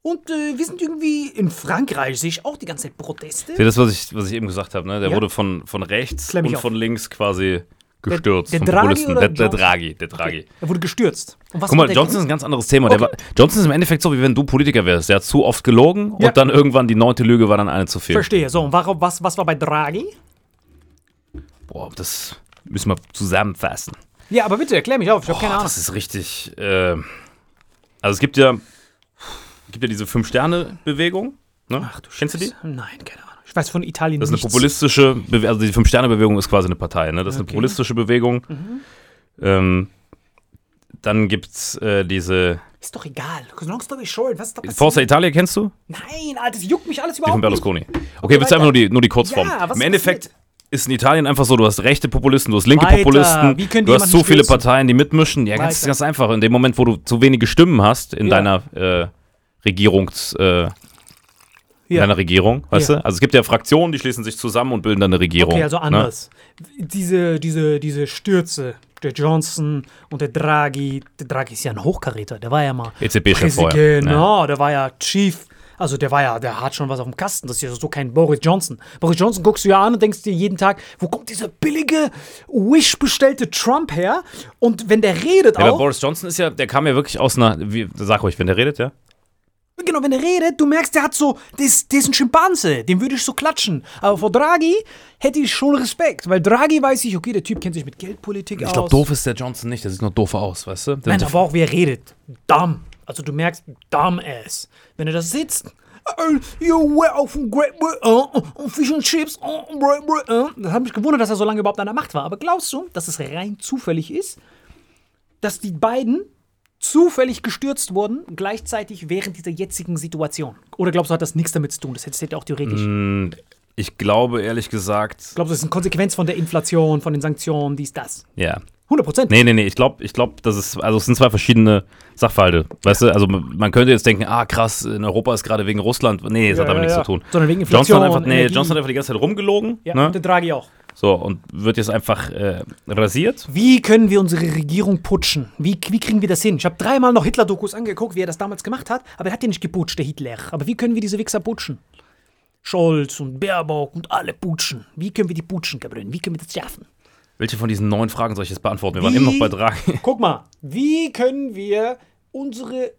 Speaker 1: Und äh, wir sind irgendwie in Frankreich sehe ich auch die ganze Zeit Proteste.
Speaker 3: Ihr das, was ich, was ich eben gesagt habe, ne? Der
Speaker 1: Ja.
Speaker 3: wurde von, von rechts und
Speaker 1: auf.
Speaker 3: von links quasi gestürzt.
Speaker 1: der
Speaker 3: vom
Speaker 1: Draghi
Speaker 3: der, der? Draghi, der Draghi.
Speaker 1: Er wurde gestürzt. Und was
Speaker 3: Guck mal,
Speaker 1: der
Speaker 3: Johnson ist ein ganz anderes Thema. Der war, Johnson ist im Endeffekt so, wie wenn du Politiker wärst. Der hat zu oft gelogen
Speaker 1: Ja.
Speaker 3: und dann irgendwann die neunte Lüge war dann eine zu viel.
Speaker 1: Verstehe. So, und warum, was, was war bei Draghi?
Speaker 3: Boah, das müssen wir zusammenfassen.
Speaker 1: Ja, aber bitte, erklär mich auf. Ich habe keine Ahnung.
Speaker 3: das ist richtig. Äh, also es gibt ja, gibt ja diese Fünf-Sterne-Bewegung. Ne?
Speaker 1: Ach du
Speaker 3: Kennst du die?
Speaker 1: Scheiße. Nein, keine Ahnung. Ich weiß von Italien
Speaker 3: Das ist eine
Speaker 1: nichts.
Speaker 3: populistische, Bewe also die Fünf-Sterne-Bewegung ist quasi eine Partei, ne? Das ist eine
Speaker 1: Okay.
Speaker 3: populistische Bewegung. Ähm, dann gibt's äh, diese.
Speaker 1: Ist doch egal. Long story short, was ist da passiert?
Speaker 3: Forza Italia kennst du?
Speaker 1: Nein, Alter, das juckt mich alles
Speaker 3: Die von
Speaker 1: überhaupt nicht.
Speaker 3: Berlusconi. Okay, willst du einfach nur die, nur die Kurzform?
Speaker 1: Ja, was
Speaker 3: Im Endeffekt
Speaker 1: passiert?
Speaker 3: ist in Italien einfach so, du hast rechte Populisten, du hast linke
Speaker 1: Weiter.
Speaker 3: Populisten, du hast zu
Speaker 1: jemanden
Speaker 3: viele? Parteien, die mitmischen. Ja, ganz, ganz einfach. In dem Moment, wo du zu wenige Stimmen hast in
Speaker 1: Ja.
Speaker 3: deiner äh, Regierungs... Äh,
Speaker 1: Ja.
Speaker 3: deiner Regierung, weißt
Speaker 1: Ja.
Speaker 3: du? Also es gibt ja Fraktionen, die schließen sich zusammen und bilden dann eine Regierung.
Speaker 1: Okay, also
Speaker 3: ne?
Speaker 1: anders. Diese, diese, diese Stürze, der Johnson und der Draghi. Der Draghi ist ja ein Hochkaräter. Der war ja mal
Speaker 3: EZB-Chef vorher.
Speaker 1: Genau, der war ja Chief. Also der war ja, der hat schon was auf dem Kasten. Das ist ja so kein Boris Johnson. Boris Johnson guckst du ja an und denkst dir jeden Tag, wo kommt dieser billige Wish bestellte Trump her? Und wenn der redet
Speaker 3: Ja, aber
Speaker 1: auch,
Speaker 3: Boris Johnson ist ja, der kam ja wirklich aus einer, wie, sag ruhig, wenn der redet, ja?
Speaker 1: Genau, wenn er redet, du merkst, der hat so, der ist, der ist ein Schimpanse, dem würde ich so klatschen. Aber vor Draghi hätte ich schon Respekt, weil Draghi weiß ich, okay, der Typ kennt sich mit Geldpolitik
Speaker 3: Ich
Speaker 1: aus.
Speaker 3: glaube, doof ist der Johnson nicht, der sieht nur doof aus, weißt du? Der
Speaker 1: Nein, aber auch wie er redet. Dumb. Also du merkst, dumb ass. Wenn er das sitzt. äh, You were auf dem Great Britain, uh, Fish and Chips. Das hat mich gewundert, dass er so lange überhaupt an der Macht war. Aber glaubst du, dass es rein zufällig ist, dass die beiden zufällig gestürzt wurden, gleichzeitig während dieser jetzigen Situation? Oder glaubst du, hat das nichts damit zu tun? Das hätte hätte auch theoretisch.
Speaker 3: Mm, Ich glaube, ehrlich gesagt,
Speaker 1: Glaubst du, das ist eine Konsequenz von der Inflation, von den Sanktionen, dies, das?
Speaker 3: ja.
Speaker 1: 100 Prozent.
Speaker 3: Nee, nee, nee, ich glaube, ich glaub, das ist, also es sind zwei verschiedene Sachverhalte, weißt du? Also man könnte jetzt denken, ah krass, in Europa ist gerade wegen Russland, nee, das
Speaker 1: Ja,
Speaker 3: hat damit
Speaker 1: ja,
Speaker 3: nichts
Speaker 1: ja.
Speaker 3: zu tun.
Speaker 1: Sondern wegen
Speaker 3: Johnson
Speaker 1: Inflation,
Speaker 3: hat einfach, nee,
Speaker 1: Energie.
Speaker 3: Johnson hat einfach die ganze Zeit rumgelogen,
Speaker 1: Ja,
Speaker 3: ne?
Speaker 1: und der Draghi auch.
Speaker 3: So, und wird jetzt einfach äh, rasiert.
Speaker 1: Wie können wir unsere Regierung putschen? Wie, wie kriegen wir das hin? Ich habe dreimal noch Hitler-Dokus angeguckt, wie er das damals gemacht hat, aber er hat ja nicht geputscht, der Hitler. Aber wie können wir diese Wichser putschen? Scholz und Baerbock und alle putschen. Wie können wir die putschen, Gabriel? Wie können wir das schaffen?
Speaker 3: Welche von diesen neun Fragen soll ich jetzt beantworten? Wir waren
Speaker 1: Wie-
Speaker 3: eben noch bei Draghi.
Speaker 1: Guck mal, wie können wir unsere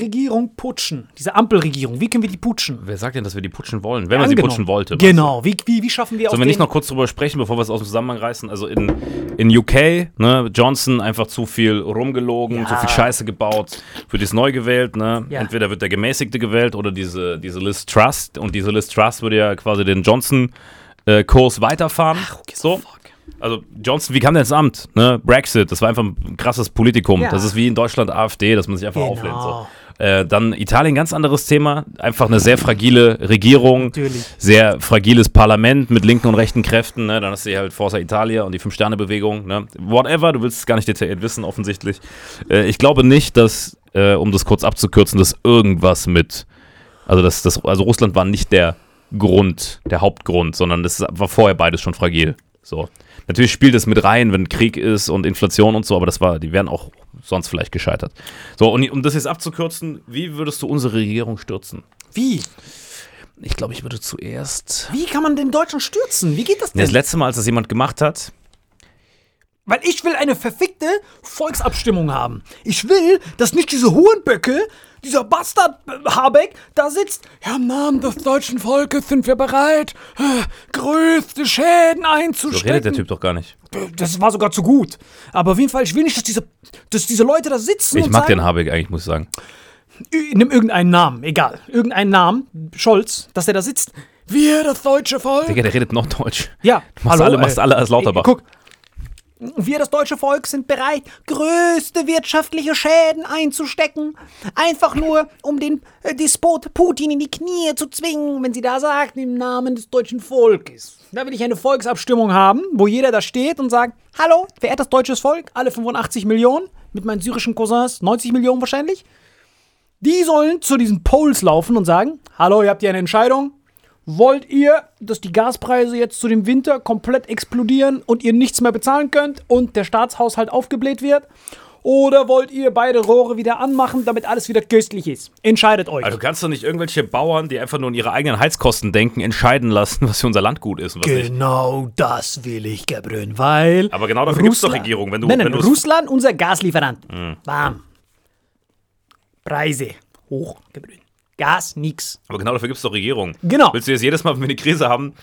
Speaker 1: Regierung putschen? Diese Ampelregierung, wie können wir die putschen?
Speaker 3: Wer sagt denn, dass wir die putschen wollen? Wenn man sie
Speaker 1: Angenommen.
Speaker 3: putschen wollte.
Speaker 1: Genau, wie, wie, wie schaffen wir
Speaker 3: Sollen wir nicht noch kurz drüber sprechen, bevor wir es aus dem Zusammenhang reißen? Also in, in UK, ne, Johnson einfach zu viel rumgelogen,
Speaker 1: Ja.
Speaker 3: zu viel Scheiße gebaut, wird jetzt neu gewählt, ne?
Speaker 1: Ja.
Speaker 3: Entweder wird der Gemäßigte gewählt oder diese, diese Liz Trust. Und diese Liz Trust würde ja quasi den Johnson-Kurs weiterfahren.
Speaker 1: Ach, okay,
Speaker 3: so.
Speaker 1: fuck.
Speaker 3: Also Johnson, wie kam der ins Amt? Ne? Brexit, das war einfach ein krasses Politikum.
Speaker 1: Ja.
Speaker 3: Das ist wie in Deutschland AfD, dass man sich einfach
Speaker 1: Genau.
Speaker 3: auflehnt. So. Äh, dann Italien, ganz anderes Thema. Einfach eine sehr fragile Regierung.
Speaker 1: Natürlich.
Speaker 3: Sehr fragiles Parlament mit linken und rechten Kräften. Ne? Dann hast du hier halt Forza Italia und die Fünf-Sterne-Bewegung. Ne? Whatever, du willst es gar nicht detailliert wissen, offensichtlich. Äh, ich glaube nicht, dass, äh, um das kurz abzukürzen, dass irgendwas mit. Also, das, das, also Russland war nicht der Grund, der Hauptgrund, sondern das war vorher beides schon fragil. So. Natürlich spielt es mit rein, wenn Krieg ist und Inflation und so, aber das war, die wären auch sonst vielleicht gescheitert. So, und um das jetzt abzukürzen, wie würdest du unsere Regierung stürzen?
Speaker 1: Wie?
Speaker 3: Ich glaube, ich würde zuerst.
Speaker 1: Wie kann man den Deutschen stürzen? Wie geht das denn?
Speaker 3: Das letzte Mal, als das jemand gemacht hat,
Speaker 1: Weil ich will eine verfickte Volksabstimmung haben. Ich will, dass nicht diese Hurenböcke, dieser Bastard äh, Habeck, da sitzt. Ja, im Namen des deutschen Volkes sind wir bereit, äh, größte Schäden
Speaker 3: so
Speaker 1: einzustecken.
Speaker 3: redet der Typ doch gar nicht.
Speaker 1: Das war sogar zu gut. Aber auf jeden Fall, ich will nicht, dass diese, dass diese Leute da sitzen
Speaker 3: Ich mag
Speaker 1: sagen,
Speaker 3: den Habeck eigentlich, muss ich sagen.
Speaker 1: Nimm irgendeinen Namen, egal. Irgendeinen Namen, Scholz, dass der da sitzt. Wir, das deutsche Volk.
Speaker 3: Digga, der redet noch Deutsch.
Speaker 1: Ja,
Speaker 3: Du machst alle, machst alle als Lauterbach.
Speaker 1: Ey, guck. Wir, das deutsche Volk, sind bereit, größte wirtschaftliche Schäden einzustecken. Einfach nur, um den äh, Despot Putin in die Knie zu zwingen, wenn sie da sagt, im Namen des deutschen Volkes. Da will ich eine Volksabstimmung haben, wo jeder da steht und sagt, hallo, verehrtes deutsches Volk, alle 85 Millionen, mit meinen syrischen Cousins 90 Millionen wahrscheinlich. Die sollen zu diesen Polls laufen und sagen, hallo, ihr habt hier eine Entscheidung. Wollt ihr, dass die Gaspreise jetzt zu dem Winter komplett explodieren und ihr nichts mehr bezahlen könnt und der Staatshaushalt aufgebläht wird? Oder wollt ihr beide Rohre wieder anmachen, damit alles wieder köstlich ist? Entscheidet euch.
Speaker 3: Also du kannst doch nicht irgendwelche Bauern, die einfach nur an ihre eigenen Heizkosten denken, entscheiden lassen, was für unser Land gut ist und was nicht.
Speaker 1: Genau das will ich, Gabrön, weil.
Speaker 3: Aber genau dafür gibt's doch Regierung, wenn du-
Speaker 1: Nein, nein,
Speaker 3: wenn
Speaker 1: Russland, unser Gaslieferant. Warm. Preise hoch, Gabrön. Gas, nix.
Speaker 3: Aber genau dafür gibt es doch Regierung.
Speaker 1: Genau.
Speaker 3: Willst du jetzt jedes Mal, wenn wir eine Krise haben,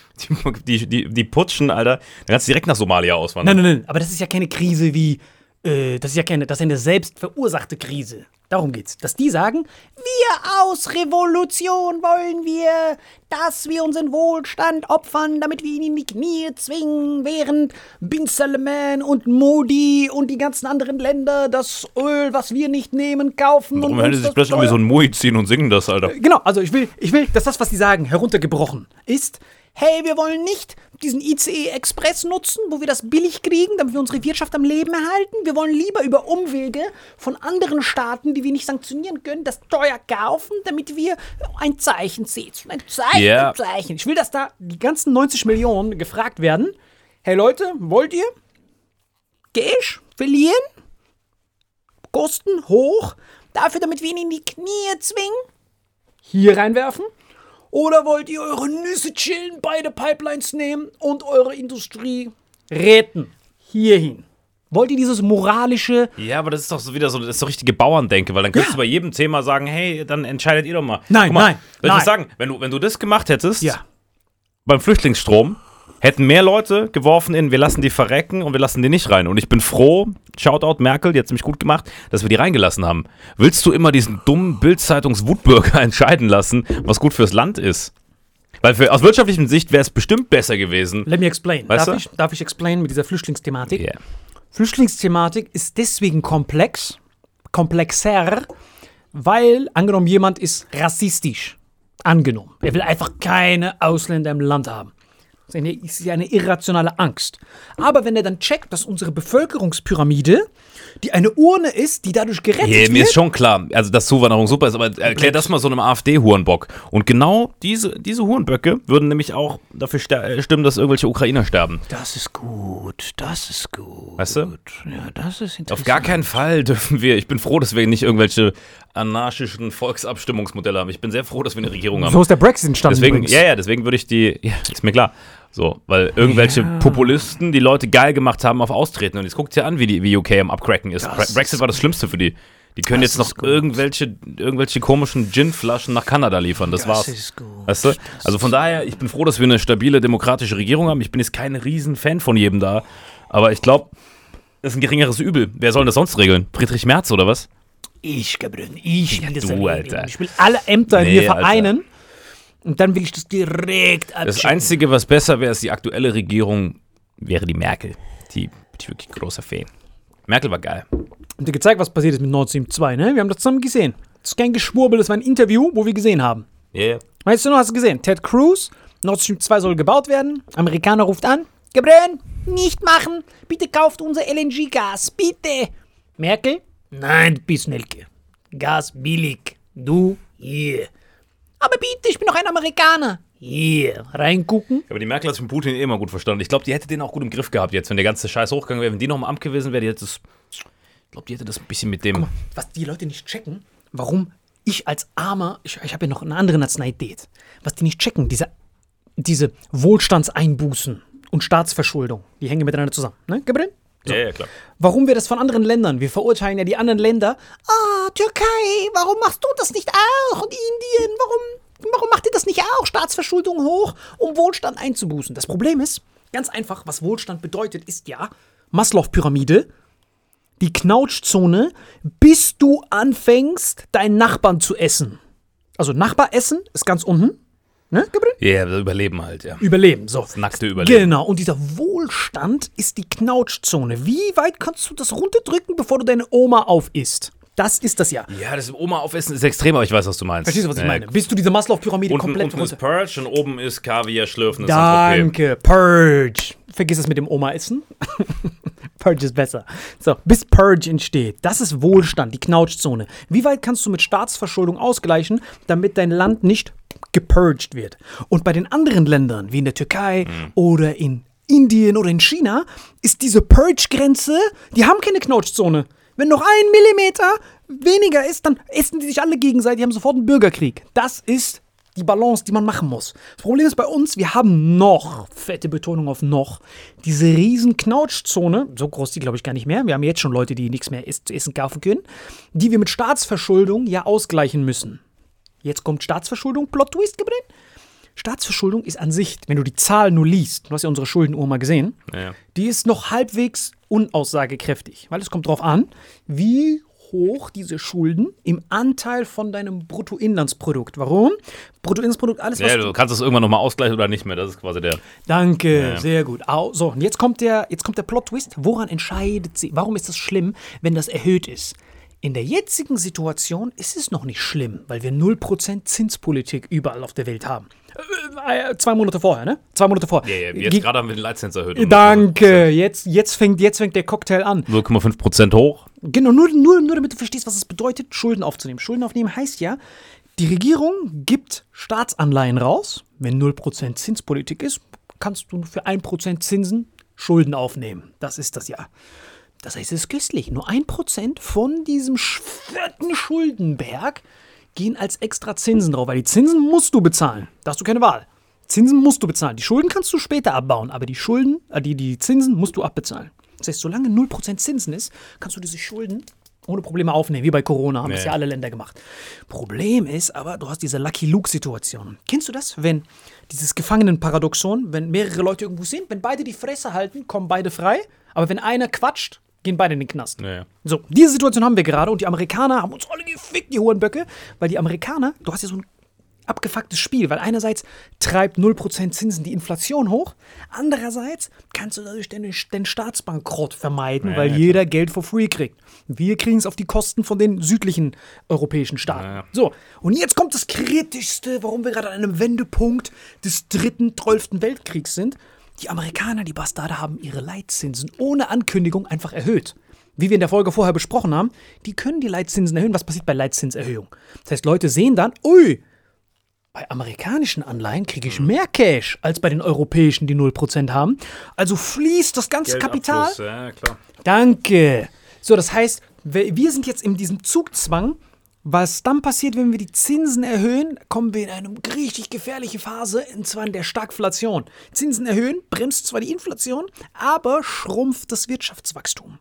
Speaker 3: die, die, die, die putschen, Alter, dann kannst du direkt nach Somalia auswandern.
Speaker 1: Nein, nein, nein, aber das ist ja keine Krise wie, äh, das ist ja keine, das ist eine selbst verursachte Krise. Darum geht's. Dass die sagen, wir aus Revolution wollen wir, dass wir unseren Wohlstand opfern, damit wir ihn in die Knie zwingen, während Bin Salman und Modi und die ganzen anderen Länder das Öl, was wir nicht nehmen, kaufen.
Speaker 3: Warum
Speaker 1: uns
Speaker 3: die sich plötzlich irgendwie so
Speaker 1: teuer-
Speaker 3: ein Mui ziehen und singen das, Alter?
Speaker 1: Genau, also ich will, ich will, dass das, was die sagen, heruntergebrochen ist. Hey, wir wollen nicht diesen ICE Express nutzen, wo wir das billig kriegen, damit wir unsere Wirtschaft am Leben erhalten. Wir wollen lieber über Umwege von anderen Staaten, die wir nicht sanktionieren können, das teuer kaufen, damit wir ein Zeichen setzen. Ein Zeichen,
Speaker 3: Ja.
Speaker 1: ein Zeichen. Ich will, dass da die ganzen 90 Millionen gefragt werden. Hey Leute, wollt ihr Cash verlieren? Kosten hoch? Dafür, damit wir ihn in die Knie zwingen? hier reinwerfen? Oder wollt ihr eure Nüsse chillen, beide Pipelines nehmen und eure Industrie retten? Hierhin. Wollt ihr dieses moralische.
Speaker 3: Ja, aber das ist doch so wieder so, das ist so richtige Bauerndenke, weil dann könntest
Speaker 1: Ja.
Speaker 3: du bei jedem Thema sagen, hey, dann entscheidet ihr doch mal.
Speaker 1: Nein,
Speaker 3: mal,
Speaker 1: nein,
Speaker 3: Soll ich
Speaker 1: nein.
Speaker 3: sagen? Wenn du, wenn du das gemacht hättest,
Speaker 1: Ja.
Speaker 3: beim Flüchtlingsstrom, hätten mehr Leute geworfen in, wir lassen die verrecken und wir lassen die nicht rein. Und ich bin froh, Shoutout Merkel, die hat ziemlich gut gemacht, dass wir die reingelassen haben. Willst du immer diesen dummen Bild-Zeitungs-Wutbürger entscheiden lassen, was gut fürs Land ist? Weil für, aus wirtschaftlicher Sicht wäre es bestimmt besser gewesen.
Speaker 1: Let me explain.
Speaker 3: Weißt
Speaker 1: darf,
Speaker 3: du?
Speaker 1: ich, darf ich explain mit dieser Flüchtlingsthematik?
Speaker 3: Yeah.
Speaker 1: Flüchtlingsthematik ist deswegen komplex, komplexer, weil angenommen jemand ist rassistisch. Angenommen. Er will einfach keine Ausländer im Land haben. Das ist eine, irrationale Angst. Aber wenn er dann checkt, dass unsere Bevölkerungspyramide, die eine Urne ist, die dadurch gerettet
Speaker 3: Yeah, mir
Speaker 1: wird,
Speaker 3: ist schon klar, also dass Zuwanderung super ist, aber erklär das mal so einem AfD-Hurenbock. Und genau diese, diese Hurenböcke würden nämlich auch dafür äh, stimmen, dass irgendwelche Ukrainer sterben.
Speaker 1: das ist gut, das ist gut.
Speaker 3: Weißt du?
Speaker 1: Ja, das ist interessant.
Speaker 3: Auf gar keinen Fall dürfen wir. Ich bin froh, dass wir nicht irgendwelche anarchischen Volksabstimmungsmodelle haben. Ich bin sehr froh, dass wir eine Regierung haben.
Speaker 1: So ist der Brexit entstanden.
Speaker 3: Deswegen,
Speaker 1: übrigens.
Speaker 3: ja, ja, deswegen würde ich die, ja, ist mir klar. So, weil irgendwelche Populisten die Leute geil gemacht haben auf Austreten. Und jetzt guckt ihr an, wie, die, wie UK am Abcracken ist. Bre Brexit war das Schlimmste für die. Die können
Speaker 1: Das
Speaker 3: jetzt noch
Speaker 1: ist
Speaker 3: irgendwelche, irgendwelche komischen Gin-Flaschen nach Kanada liefern. Das, war's.
Speaker 1: ist gut.
Speaker 3: Weißt du? Also von daher, ich bin froh, dass wir eine stabile demokratische Regierung haben. Ich bin jetzt kein Riesen-Fan von jedem da. Aber ich glaube, das ist ein geringeres Übel. Wer soll das sonst regeln? Friedrich Merz oder was?
Speaker 1: Ich, Gabriel, ich will das
Speaker 3: du. Alter.
Speaker 1: Ich will alle Ämter
Speaker 3: Nee,
Speaker 1: hier vereinen. Und dann will ich das direkt
Speaker 3: Das
Speaker 1: abschicken.
Speaker 3: Einzige, was besser wäre, ist die aktuelle Regierung wäre die Merkel. Die bin ich wirklich großer Fan. Merkel war geil.
Speaker 1: Und dir gezeigt, was passiert ist mit Nord Stream 2, ne? Wir haben das zusammen gesehen. Das ist kein Geschwurbel, das war ein Interview, wo wir gesehen haben.
Speaker 3: Ja, yeah.
Speaker 1: Weißt du noch, hast du gesehen? Ted Cruz, Nord Stream 2 soll gebaut werden. Amerikaner ruft an. Gabriel, nicht machen. Bitte kauft unser LNG-Gas. Bitte. Merkel? Nein, du bist Nelke. Gas billig. Du hier. Aber bitte, ich bin doch ein Amerikaner. Hier. Reingucken.
Speaker 3: Aber die Merkel hat sich mit Putin eh immer gut verstanden. Ich glaube, die hätte den auch gut im Griff gehabt jetzt, wenn der ganze Scheiß hochgegangen wäre. Wenn die noch im Amt gewesen wäre, die hätte das. Ich glaube, die hätte das ein bisschen mit dem.
Speaker 1: Was die Leute nicht checken, warum ich als Armer, ich, ich habe ja noch eine andere Nationalität, was die nicht checken, diese, diese Wohlstandseinbußen und Staatsverschuldung, die hängen miteinander zusammen. Ne, Gabriel?
Speaker 3: Ja, ja, klar.
Speaker 1: Warum wir das von anderen Ländern? Wir verurteilen ja die anderen Länder. Ah, Türkei, warum machst du das nicht auch? Und Indien, warum, warum macht ihr das nicht auch? Staatsverschuldung hoch, um Wohlstand einzubußen. Das Problem ist, ganz einfach, was Wohlstand bedeutet, ist ja Maslow-Pyramide, die Knautschzone, bis du anfängst, deinen Nachbarn zu essen. Also Nachbar essen ist ganz unten. Ne?
Speaker 3: Ja, yeah, überleben halt, ja.
Speaker 1: Überleben, so.
Speaker 3: Das nackte Überleben.
Speaker 1: Genau, und dieser Wohlstand ist die Knautschzone. Wie weit kannst du das runterdrücken, bevor du deine Oma aufisst? Das ist das ja.
Speaker 3: Ja, das Oma aufessen ist extrem, aber ich weiß, was du meinst.
Speaker 1: Verstehst du, was ich meine? Bis du diese Maslow-Pyramide komplett
Speaker 3: unten ist
Speaker 1: runter.
Speaker 3: Purge und oben ist Kaviar schlürfen.
Speaker 1: Danke, Purge. Vergiss es mit dem Oma-Essen. Purge ist besser. So, bis Purge entsteht. Das ist Wohlstand, die Knautschzone. Wie weit kannst du mit Staatsverschuldung ausgleichen, damit dein Land nicht gepurged wird? Und bei den anderen Ländern, wie in der Türkei oder in Indien oder in China, ist diese Purge-Grenze, die haben keine Knautschzone. Wenn noch ein Millimeter weniger ist, dann essen die sich alle gegenseitig, haben sofort einen Bürgerkrieg. Das ist die Balance, die man machen muss. Das Problem ist bei uns, wir haben noch, fette Betonung auf noch, diese riesen Knautschzone, so groß die glaube ich gar nicht mehr, wir haben jetzt schon Leute, die nichts mehr zu essen kaufen können, die wir mit Staatsverschuldung ja ausgleichen müssen. Jetzt kommt Staatsverschuldung, Plot Twist, Gabriel. Staatsverschuldung ist an sich, wenn du die Zahl nur liest, du hast ja unsere Schuldenuhr mal gesehen,
Speaker 3: Ja, ja.
Speaker 1: die ist noch halbwegs unaussagekräftig, weil es kommt darauf an, wie hoch diese Schulden im Anteil von deinem Bruttoinlandsprodukt. Warum? Bruttoinlandsprodukt, alles was
Speaker 3: Ja,
Speaker 1: du
Speaker 3: du kannst es irgendwann nochmal ausgleichen oder nicht mehr. Das ist quasi der.
Speaker 1: Danke, sehr gut. So, und jetzt kommt der, jetzt kommt der Plot-Twist. Woran entscheidet sie? Warum ist das schlimm, wenn das erhöht ist? In der jetzigen Situation ist es noch nicht schlimm, weil wir 0% Zinspolitik überall auf der Welt haben. Äh, äh, zwei Monate vorher, ne? Zwei Monate vorher.
Speaker 3: Ja, ja, jetzt
Speaker 1: Ge-
Speaker 3: gerade haben wir den Leitzins erhöht. um
Speaker 1: Danke, jetzt, jetzt, fängt, jetzt fängt der Cocktail an.
Speaker 3: 0,5 Prozent hoch.
Speaker 1: Genau, nur, nur, nur damit du verstehst, was es bedeutet, Schulden aufzunehmen. Schulden aufnehmen heißt ja, die Regierung gibt Staatsanleihen raus. Wenn 0% Zinspolitik ist, kannst du für 1% Zinsen Schulden aufnehmen. Das ist das ja. Das heißt, es ist köstlich. Nur 1% von diesem fetten Schuldenberg gehen als extra Zinsen drauf, weil die Zinsen musst du bezahlen. Da hast du keine Wahl. Zinsen musst du bezahlen. Die Schulden kannst du später abbauen, aber die Schulden, äh, die, die Zinsen musst du abbezahlen. Das heißt, solange 0% Zinsen ist, kannst du diese Schulden ohne Probleme aufnehmen, wie bei Corona, haben das
Speaker 3: Ja.
Speaker 1: ja alle Länder gemacht. Problem ist aber, du hast diese Lucky Luke-Situation. Kennst du das, wenn dieses Gefangenenparadoxon, wenn mehrere Leute irgendwo sind, wenn beide die Fresse halten, kommen beide frei, aber wenn einer quatscht, gehen beide in den Knast.
Speaker 3: Ja, ja.
Speaker 1: So, diese Situation haben wir gerade und die Amerikaner haben uns alle gefickt, die hohen Böcke, weil die Amerikaner, du hast ja so ein abgefucktes Spiel, weil einerseits treibt 0% Zinsen die Inflation hoch, andererseits kannst du dadurch den, den Staatsbankrott vermeiden, weil jeder Geld for free kriegt. Wir kriegen es auf die Kosten von den südlichen europäischen Staaten.
Speaker 3: Ja.
Speaker 1: So, und jetzt kommt das Kritischste, warum wir gerade an einem Wendepunkt des dritten, zwölften Weltkriegs sind. Die Amerikaner, die Bastarde, haben ihre Leitzinsen ohne Ankündigung einfach erhöht. Wie wir in der Folge vorher besprochen haben, die können die Leitzinsen erhöhen. Was passiert bei Leitzinserhöhung? Das heißt, Leute sehen dann, ui, bei amerikanischen Anleihen kriege ich mehr Cash als bei den europäischen, die 0% haben. Also fließt das ganze Kapital
Speaker 3: Ja, klar.
Speaker 1: Danke. So, das heißt, wir sind jetzt in diesem Zugzwang. Was dann passiert, wenn wir die Zinsen erhöhen, kommen wir in eine richtig gefährliche Phase, und zwar in der Stagflation. Zinsen erhöhen, bremst zwar die Inflation, aber schrumpft das Wirtschaftswachstum.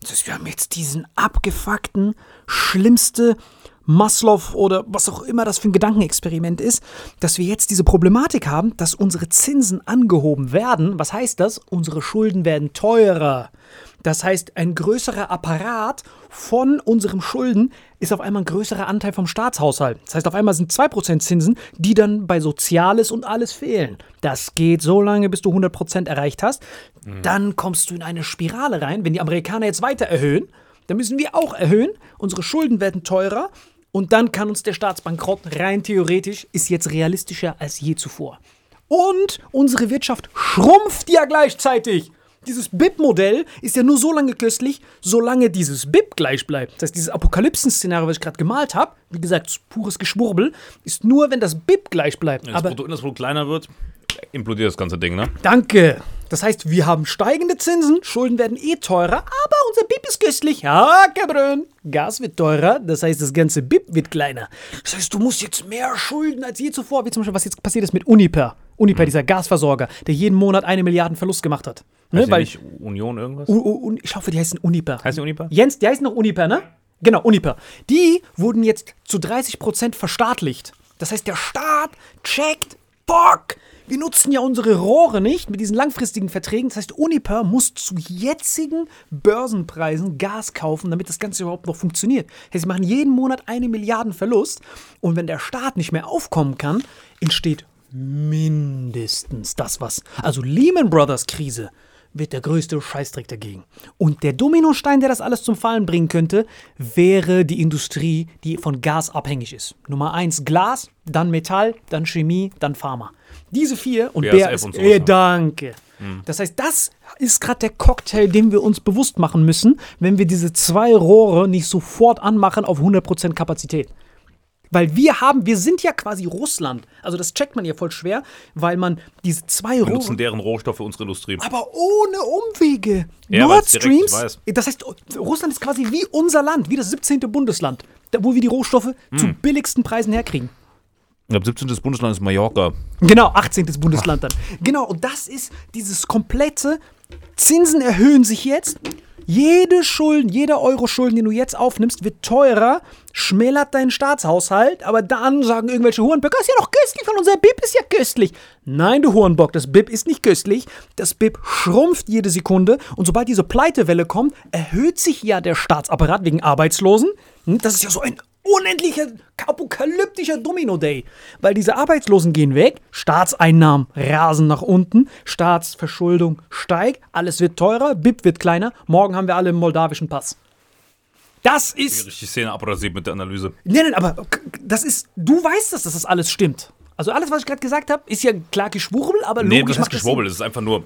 Speaker 1: Das heißt, wir haben jetzt diesen abgefuckten, schlimmste Maslow oder was auch immer das für ein Gedankenexperiment ist, dass wir jetzt diese Problematik haben, dass unsere Zinsen angehoben werden. Was heißt das? Unsere Schulden werden teurer. Das heißt, ein größerer Apparat von unserem Schulden ist auf einmal ein größerer Anteil vom Staatshaushalt. Das heißt, auf einmal sind 2% Zinsen, die dann bei Soziales und alles fehlen. Das geht so lange, bis du 100% erreicht hast. Dann kommst du in eine Spirale rein. Wenn die Amerikaner jetzt weiter erhöhen, dann müssen wir auch erhöhen. Unsere Schulden werden teurer. Und dann kann uns der Staatsbankrott rein theoretisch, ist jetzt realistischer als je zuvor. Und unsere Wirtschaft schrumpft ja gleichzeitig. Dieses BIP-Modell ist ja nur so lange köstlich, solange dieses BIP gleich bleibt. Das heißt, dieses Apokalypsen-Szenario, was ich gerade gemalt habe, wie gesagt, pures Geschwurbel, ist nur, wenn das BIP gleich bleibt.
Speaker 3: Wenn das Bruttoinlandsprodukt kleiner wird, implodiert das ganze Ding, ne?
Speaker 1: danke. Das heißt, wir haben steigende Zinsen, Schulden werden eh teurer, aber unser BIP ist köstlich. Ja, Cabrön. Gas wird teurer, das heißt, das ganze BIP wird kleiner. Das heißt, du musst jetzt mehr Schulden als je zuvor, wie zum Beispiel, was jetzt passiert ist mit Uniper. Uniper, dieser Gasversorger, der jeden Monat eine Milliarden Verlust gemacht hat. Ne, weil,
Speaker 3: nicht Union irgendwas?
Speaker 1: U, U, ich hoffe, die heißen Uniper.
Speaker 3: Heißt die Uniper?
Speaker 1: Jens, die heißen noch Uniper, ne? Genau, Uniper. Die wurden jetzt zu 30% verstaatlicht. Das heißt, der Staat checkt, Bock, wir nutzen ja unsere Rohre nicht mit diesen langfristigen Verträgen. Das heißt, Uniper muss zu jetzigen Börsenpreisen Gas kaufen, damit das Ganze überhaupt noch funktioniert. Das heißt, sie machen jeden Monat eine Milliarden Verlust. Und wenn der Staat nicht mehr aufkommen kann, entsteht mindestens das, was. Also Lehman Brothers Krise wird der größte Scheißdreck dagegen. Und der Dominostein, der das alles zum Fallen bringen könnte, wäre die Industrie, die von Gas abhängig ist. Nummer eins Glas, dann Metall, dann Chemie, dann Pharma. Diese vier und
Speaker 3: BASF
Speaker 1: ist,
Speaker 3: und sowas,
Speaker 1: äh, danke. Das heißt, das ist gerade der Cocktail, den wir uns bewusst machen müssen, wenn wir diese zwei Rohre nicht sofort anmachen auf 100% Kapazität. Weil wir haben, wir sind ja quasi Russland. Also das checkt man ja voll schwer, weil man diese zwei
Speaker 3: Wir
Speaker 1: Rohre.
Speaker 3: nutzen deren Rohstoffe unsere Industrie.
Speaker 1: Aber ohne Umwege.
Speaker 3: Ja,
Speaker 1: Nord Streams. Das heißt, Russland ist quasi wie unser Land, wie das 17. Bundesland, wo wir die Rohstoffe zu
Speaker 3: Hm.
Speaker 1: billigsten Preisen herkriegen.
Speaker 3: Ich glaube, 17. Bundesland ist Mallorca.
Speaker 1: Genau, 18. Bundesland dann. Genau, und das ist dieses komplette Zinsen erhöhen sich jetzt. Jede Schulden, jeder Euro Schulden, den du jetzt aufnimmst, wird teurer, schmälert deinen Staatshaushalt, aber dann sagen irgendwelche Hurenböcke, das ist ja noch köstlich, weil unser BIP ist ja köstlich. Nein, du Hurenbock, das BIP ist nicht köstlich. Das BIP schrumpft jede Sekunde und sobald diese Pleitewelle kommt, erhöht sich ja der Staatsapparat wegen Arbeitslosen. Hm, Das ist ja so ein unendlicher, apokalyptischer Domino-Day. Weil diese Arbeitslosen gehen weg, Staatseinnahmen rasen nach unten, Staatsverschuldung steigt, alles wird teurer, BIP wird kleiner, morgen haben wir alle einen moldawischen Pass. Das ist.
Speaker 3: Richtig Szene abrasiert mit der Analyse.
Speaker 1: Nein, nein, aber das ist. Du weißt, dass das alles stimmt. Also alles, was ich gerade gesagt habe, ist ja klar Geschwurbel, aber
Speaker 3: Nee,
Speaker 1: logisch
Speaker 3: das
Speaker 1: macht das
Speaker 3: Geschwurbel. Das ist einfach nur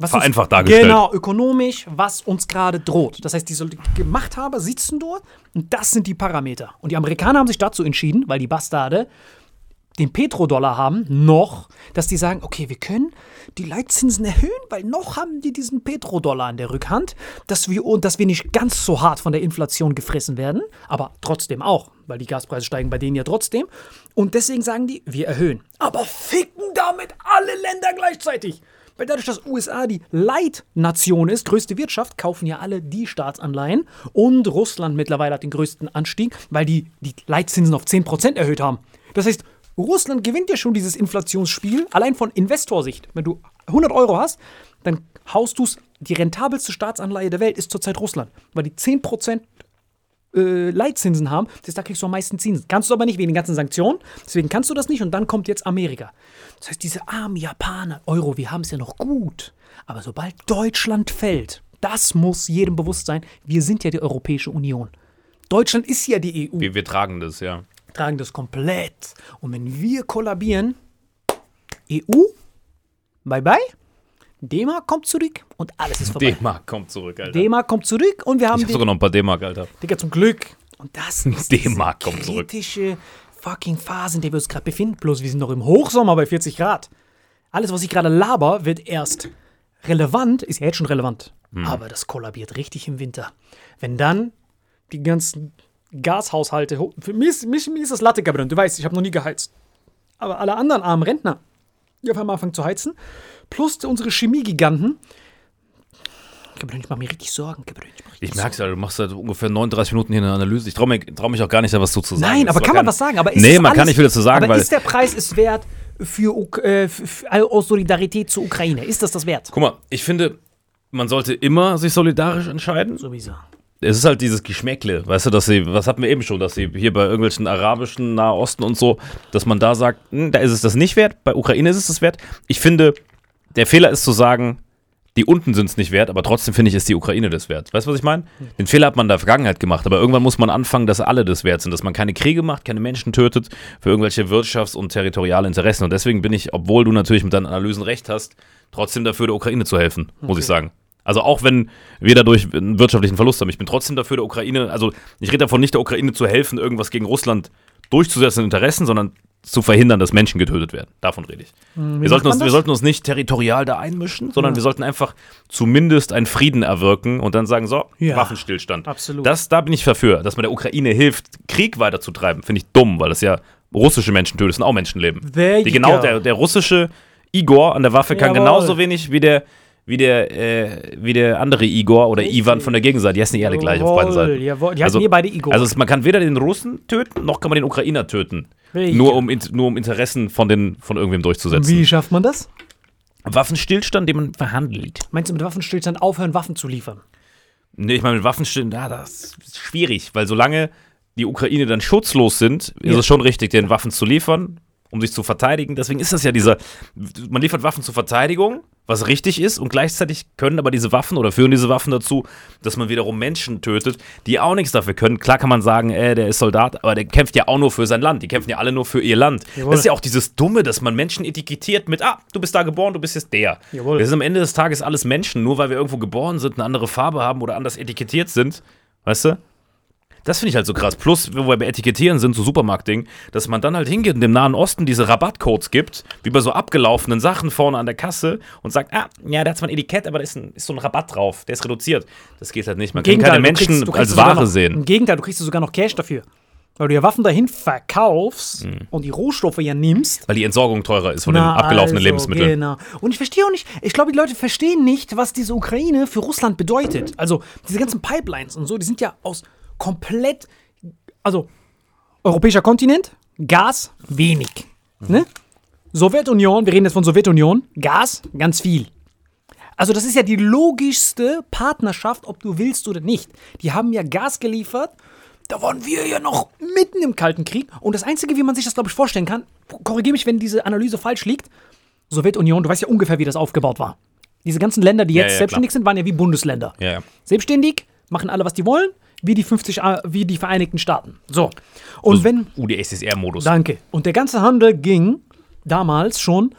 Speaker 1: was
Speaker 3: vereinfacht
Speaker 1: uns,
Speaker 3: dargestellt.
Speaker 1: Genau, ökonomisch, was uns gerade droht. Das heißt, diese Machthaber sitzen dort und das sind die Parameter. Und die Amerikaner haben sich dazu entschieden, weil die Bastarde den Petrodollar haben, noch, dass die sagen, okay, wir können die Leitzinsen erhöhen, weil noch haben die diesen Petrodollar in der Rückhand, dass wir, und dass wir nicht ganz so hart von der Inflation gefressen werden, aber trotzdem auch, weil die Gaspreise steigen bei denen ja trotzdem. Und deswegen sagen die, wir erhöhen. Aber ficken damit alle Länder gleichzeitig. Weil dadurch, dass USA die Leitnation ist, größte Wirtschaft, kaufen ja alle die Staatsanleihen. Und Russland mittlerweile hat den größten Anstieg, weil die die Leitzinsen auf 10% erhöht haben. Das heißt, Russland gewinnt ja schon dieses Inflationsspiel, allein von Investorsicht. Wenn du 100 Euro hast, dann haust du es, die rentabelste Staatsanleihe der Welt ist zurzeit Russland, weil die 10% äh, Leitzinsen haben, das heißt, da kriegst du am meisten Zinsen. Kannst du aber nicht wegen den ganzen Sanktionen, deswegen kannst du das nicht und dann kommt jetzt Amerika. Das heißt, diese armen Japaner, Euro, wir haben es ja noch gut, aber sobald Deutschland fällt, das muss jedem bewusst sein, wir sind ja die Europäische Union. Deutschland ist ja die EU
Speaker 3: Wir, wir tragen das, ja.
Speaker 1: tragen das komplett. Und wenn wir kollabieren, EU, bye bye, D-Mark kommt zurück und alles ist vorbei.
Speaker 3: D-Mark kommt zurück, Alter.
Speaker 1: D-Mark kommt zurück und wir haben
Speaker 3: ich hab
Speaker 1: die,
Speaker 3: sogar noch ein paar D-Mark, Alter.
Speaker 1: Digga, zum Glück. Und das ist
Speaker 3: zurück.
Speaker 1: kritische fucking Phase, in der wir uns gerade befinden. Bloß wir sind noch im Hochsommer bei 40 Grad. Alles, was ich gerade laber, wird erst relevant, ist ja jetzt schon relevant.
Speaker 3: Hm.
Speaker 1: Aber das kollabiert richtig im Winter. Wenn dann die ganzen Gashaushalte, für mich ist, mich, mir ist das Latte, Gabriel. Du weißt, ich habe noch nie geheizt. Aber alle anderen armen Rentner, die auf einmal anfangen zu heizen, plus unsere Chemiegiganten, Gabriel, ich mache mir richtig Sorgen. Gabriel, ich
Speaker 3: Ich merk's
Speaker 1: Sorgen.
Speaker 3: ja, du machst seit ungefähr 39 Minuten hier eine Analyse. Ich traue mich, trau mich auch gar nicht, da was so zu sagen.
Speaker 1: Nein,
Speaker 3: Das
Speaker 1: aber kann man was sagen? Aber
Speaker 3: nee, man kann
Speaker 1: alles-
Speaker 3: nicht viel dazu sagen,
Speaker 1: aber
Speaker 3: weil.
Speaker 1: ist der Preis es wert für, äh, für aus Solidarität zur Ukraine? Ist das das wert?
Speaker 3: Guck mal, ich finde, man sollte immer sich solidarisch entscheiden.
Speaker 1: Sowieso.
Speaker 3: Es ist halt dieses Geschmäckle, weißt du, dass sie, was hatten wir eben schon, dass sie hier bei irgendwelchen arabischen Nahosten und so, dass man da sagt, hm, da ist es das nicht wert, bei Ukraine ist es das wert. Ich finde, der Fehler ist zu sagen, die unten sind es nicht wert, aber trotzdem finde ich, ist die Ukraine das wert. Weißt du, was ich meine? Den Fehler hat man in der Vergangenheit gemacht, aber irgendwann muss man anfangen, dass alle das wert sind, dass man keine Kriege macht, keine Menschen tötet für irgendwelche Wirtschafts- und territoriale Interessen. Und deswegen bin ich, obwohl du natürlich mit deinen Analysen recht hast, trotzdem dafür, der Ukraine zu helfen, muss ich sagen. Also auch wenn wir dadurch einen wirtschaftlichen Verlust haben, ich bin trotzdem dafür, der Ukraine, also ich rede davon nicht, der Ukraine zu helfen, irgendwas gegen Russland durchzusetzen in Interessen, sondern zu verhindern, dass Menschen getötet werden. Davon rede ich. wir, sollten uns, wir sollten uns nicht territorial da einmischen, sondern wir sollten einfach zumindest einen Frieden erwirken und dann sagen, so,
Speaker 1: Ja,
Speaker 3: Waffenstillstand.
Speaker 1: absolut.
Speaker 3: Das, da bin ich dafür, dass man der Ukraine hilft, Krieg weiterzutreiben. Finde ich dumm, weil das ja russische Menschen tötet, das sind auch Menschenleben.
Speaker 1: There
Speaker 3: Die genau, der, der russische Igor an der Waffe kann
Speaker 1: Jawohl.
Speaker 3: genauso wenig wie der, wie der, äh, wie der andere Igor oder Ivan von der Gegenseite. Die heißen ja alle gleich auf beiden Seiten.
Speaker 1: jawohl. Die heißen eh beide Igor.
Speaker 3: Also man kann weder den Russen töten, noch kann man den Ukrainer töten.
Speaker 1: Richtig.
Speaker 3: Nur um, nur um Interessen von, den, von irgendwem durchzusetzen.
Speaker 1: Wie schafft man das?
Speaker 3: Waffenstillstand, den man verhandelt.
Speaker 1: Meinst du mit Waffenstillstand aufhören, Waffen zu liefern?
Speaker 3: Nee, ich meine, mit Waffenstillstand, ja, das ist schwierig, weil solange die Ukraine dann schutzlos sind, ist
Speaker 1: Ja.
Speaker 3: es schon richtig, den Waffen zu liefern, um sich zu verteidigen. Deswegen ist das ja dieser, man liefert Waffen zur Verteidigung, was richtig ist, und gleichzeitig können aber diese Waffen oder führen diese Waffen dazu, dass man wiederum Menschen tötet, die auch nichts dafür können. Klar kann man sagen, äh, der ist Soldat, aber der kämpft ja auch nur für sein Land. Die kämpfen ja alle nur für ihr Land.
Speaker 1: Jawohl.
Speaker 3: Das ist ja auch dieses Dumme, dass man Menschen etikettiert mit, ah, du bist da geboren, du bist jetzt der.
Speaker 1: Jawohl.
Speaker 3: Das ist am Ende des Tages alles Menschen, nur weil wir irgendwo geboren sind, eine andere Farbe haben oder anders etikettiert sind. Weißt du? Das finde ich halt so krass. Plus, wo wir bei Etikettieren sind, so Supermarktding, dass man dann halt hingeht und dem Nahen Osten diese Rabattcodes gibt, wie bei so abgelaufenen Sachen vorne an der Kasse und sagt, ah, ja, da hat zwar ein Etikett, aber da ist, ein, ist so ein Rabatt drauf, der ist reduziert. Das geht halt nicht. Man kann keine Menschen
Speaker 1: kriegst-
Speaker 3: als Ware
Speaker 1: noch,
Speaker 3: sehen.
Speaker 1: Im Gegenteil, du kriegst sogar noch Cash dafür. Weil du ja Waffen dahin verkaufst
Speaker 3: Mhm.
Speaker 1: und die Rohstoffe ja nimmst.
Speaker 3: Weil die Entsorgung teurer ist von
Speaker 1: Na,
Speaker 3: den abgelaufenen
Speaker 1: also,
Speaker 3: Lebensmitteln.
Speaker 1: Genau. Und ich verstehe auch nicht, ich glaube, die Leute verstehen nicht, was diese Ukraine für Russland bedeutet. Also, diese ganzen Pipelines und so, die sind ja aus komplett, also, europäischer Kontinent, Gas, wenig. Ne? Sowjetunion, wir reden jetzt von Sowjetunion, Gas, ganz viel. Also, das ist ja die logischste Partnerschaft, ob du willst oder nicht. Die haben ja Gas geliefert. Da waren wir ja noch mitten im Kalten Krieg. Und das Einzige, wie man sich das, glaube ich, vorstellen kann, korrigiere mich, wenn diese Analyse falsch liegt. Sowjetunion, du weißt ja ungefähr, wie das aufgebaut war. Diese ganzen Länder, die
Speaker 3: Ja,
Speaker 1: jetzt
Speaker 3: ja,
Speaker 1: selbstständig sind, waren ja wie Bundesländer.
Speaker 3: Ja, ja.
Speaker 1: Selbstständig, machen alle, was die wollen, wie die 50, A- wie die Vereinigten Staaten. So. Und wenn.
Speaker 3: UdSSR-Modus.
Speaker 1: Danke. Und der ganze Handel ging damals schon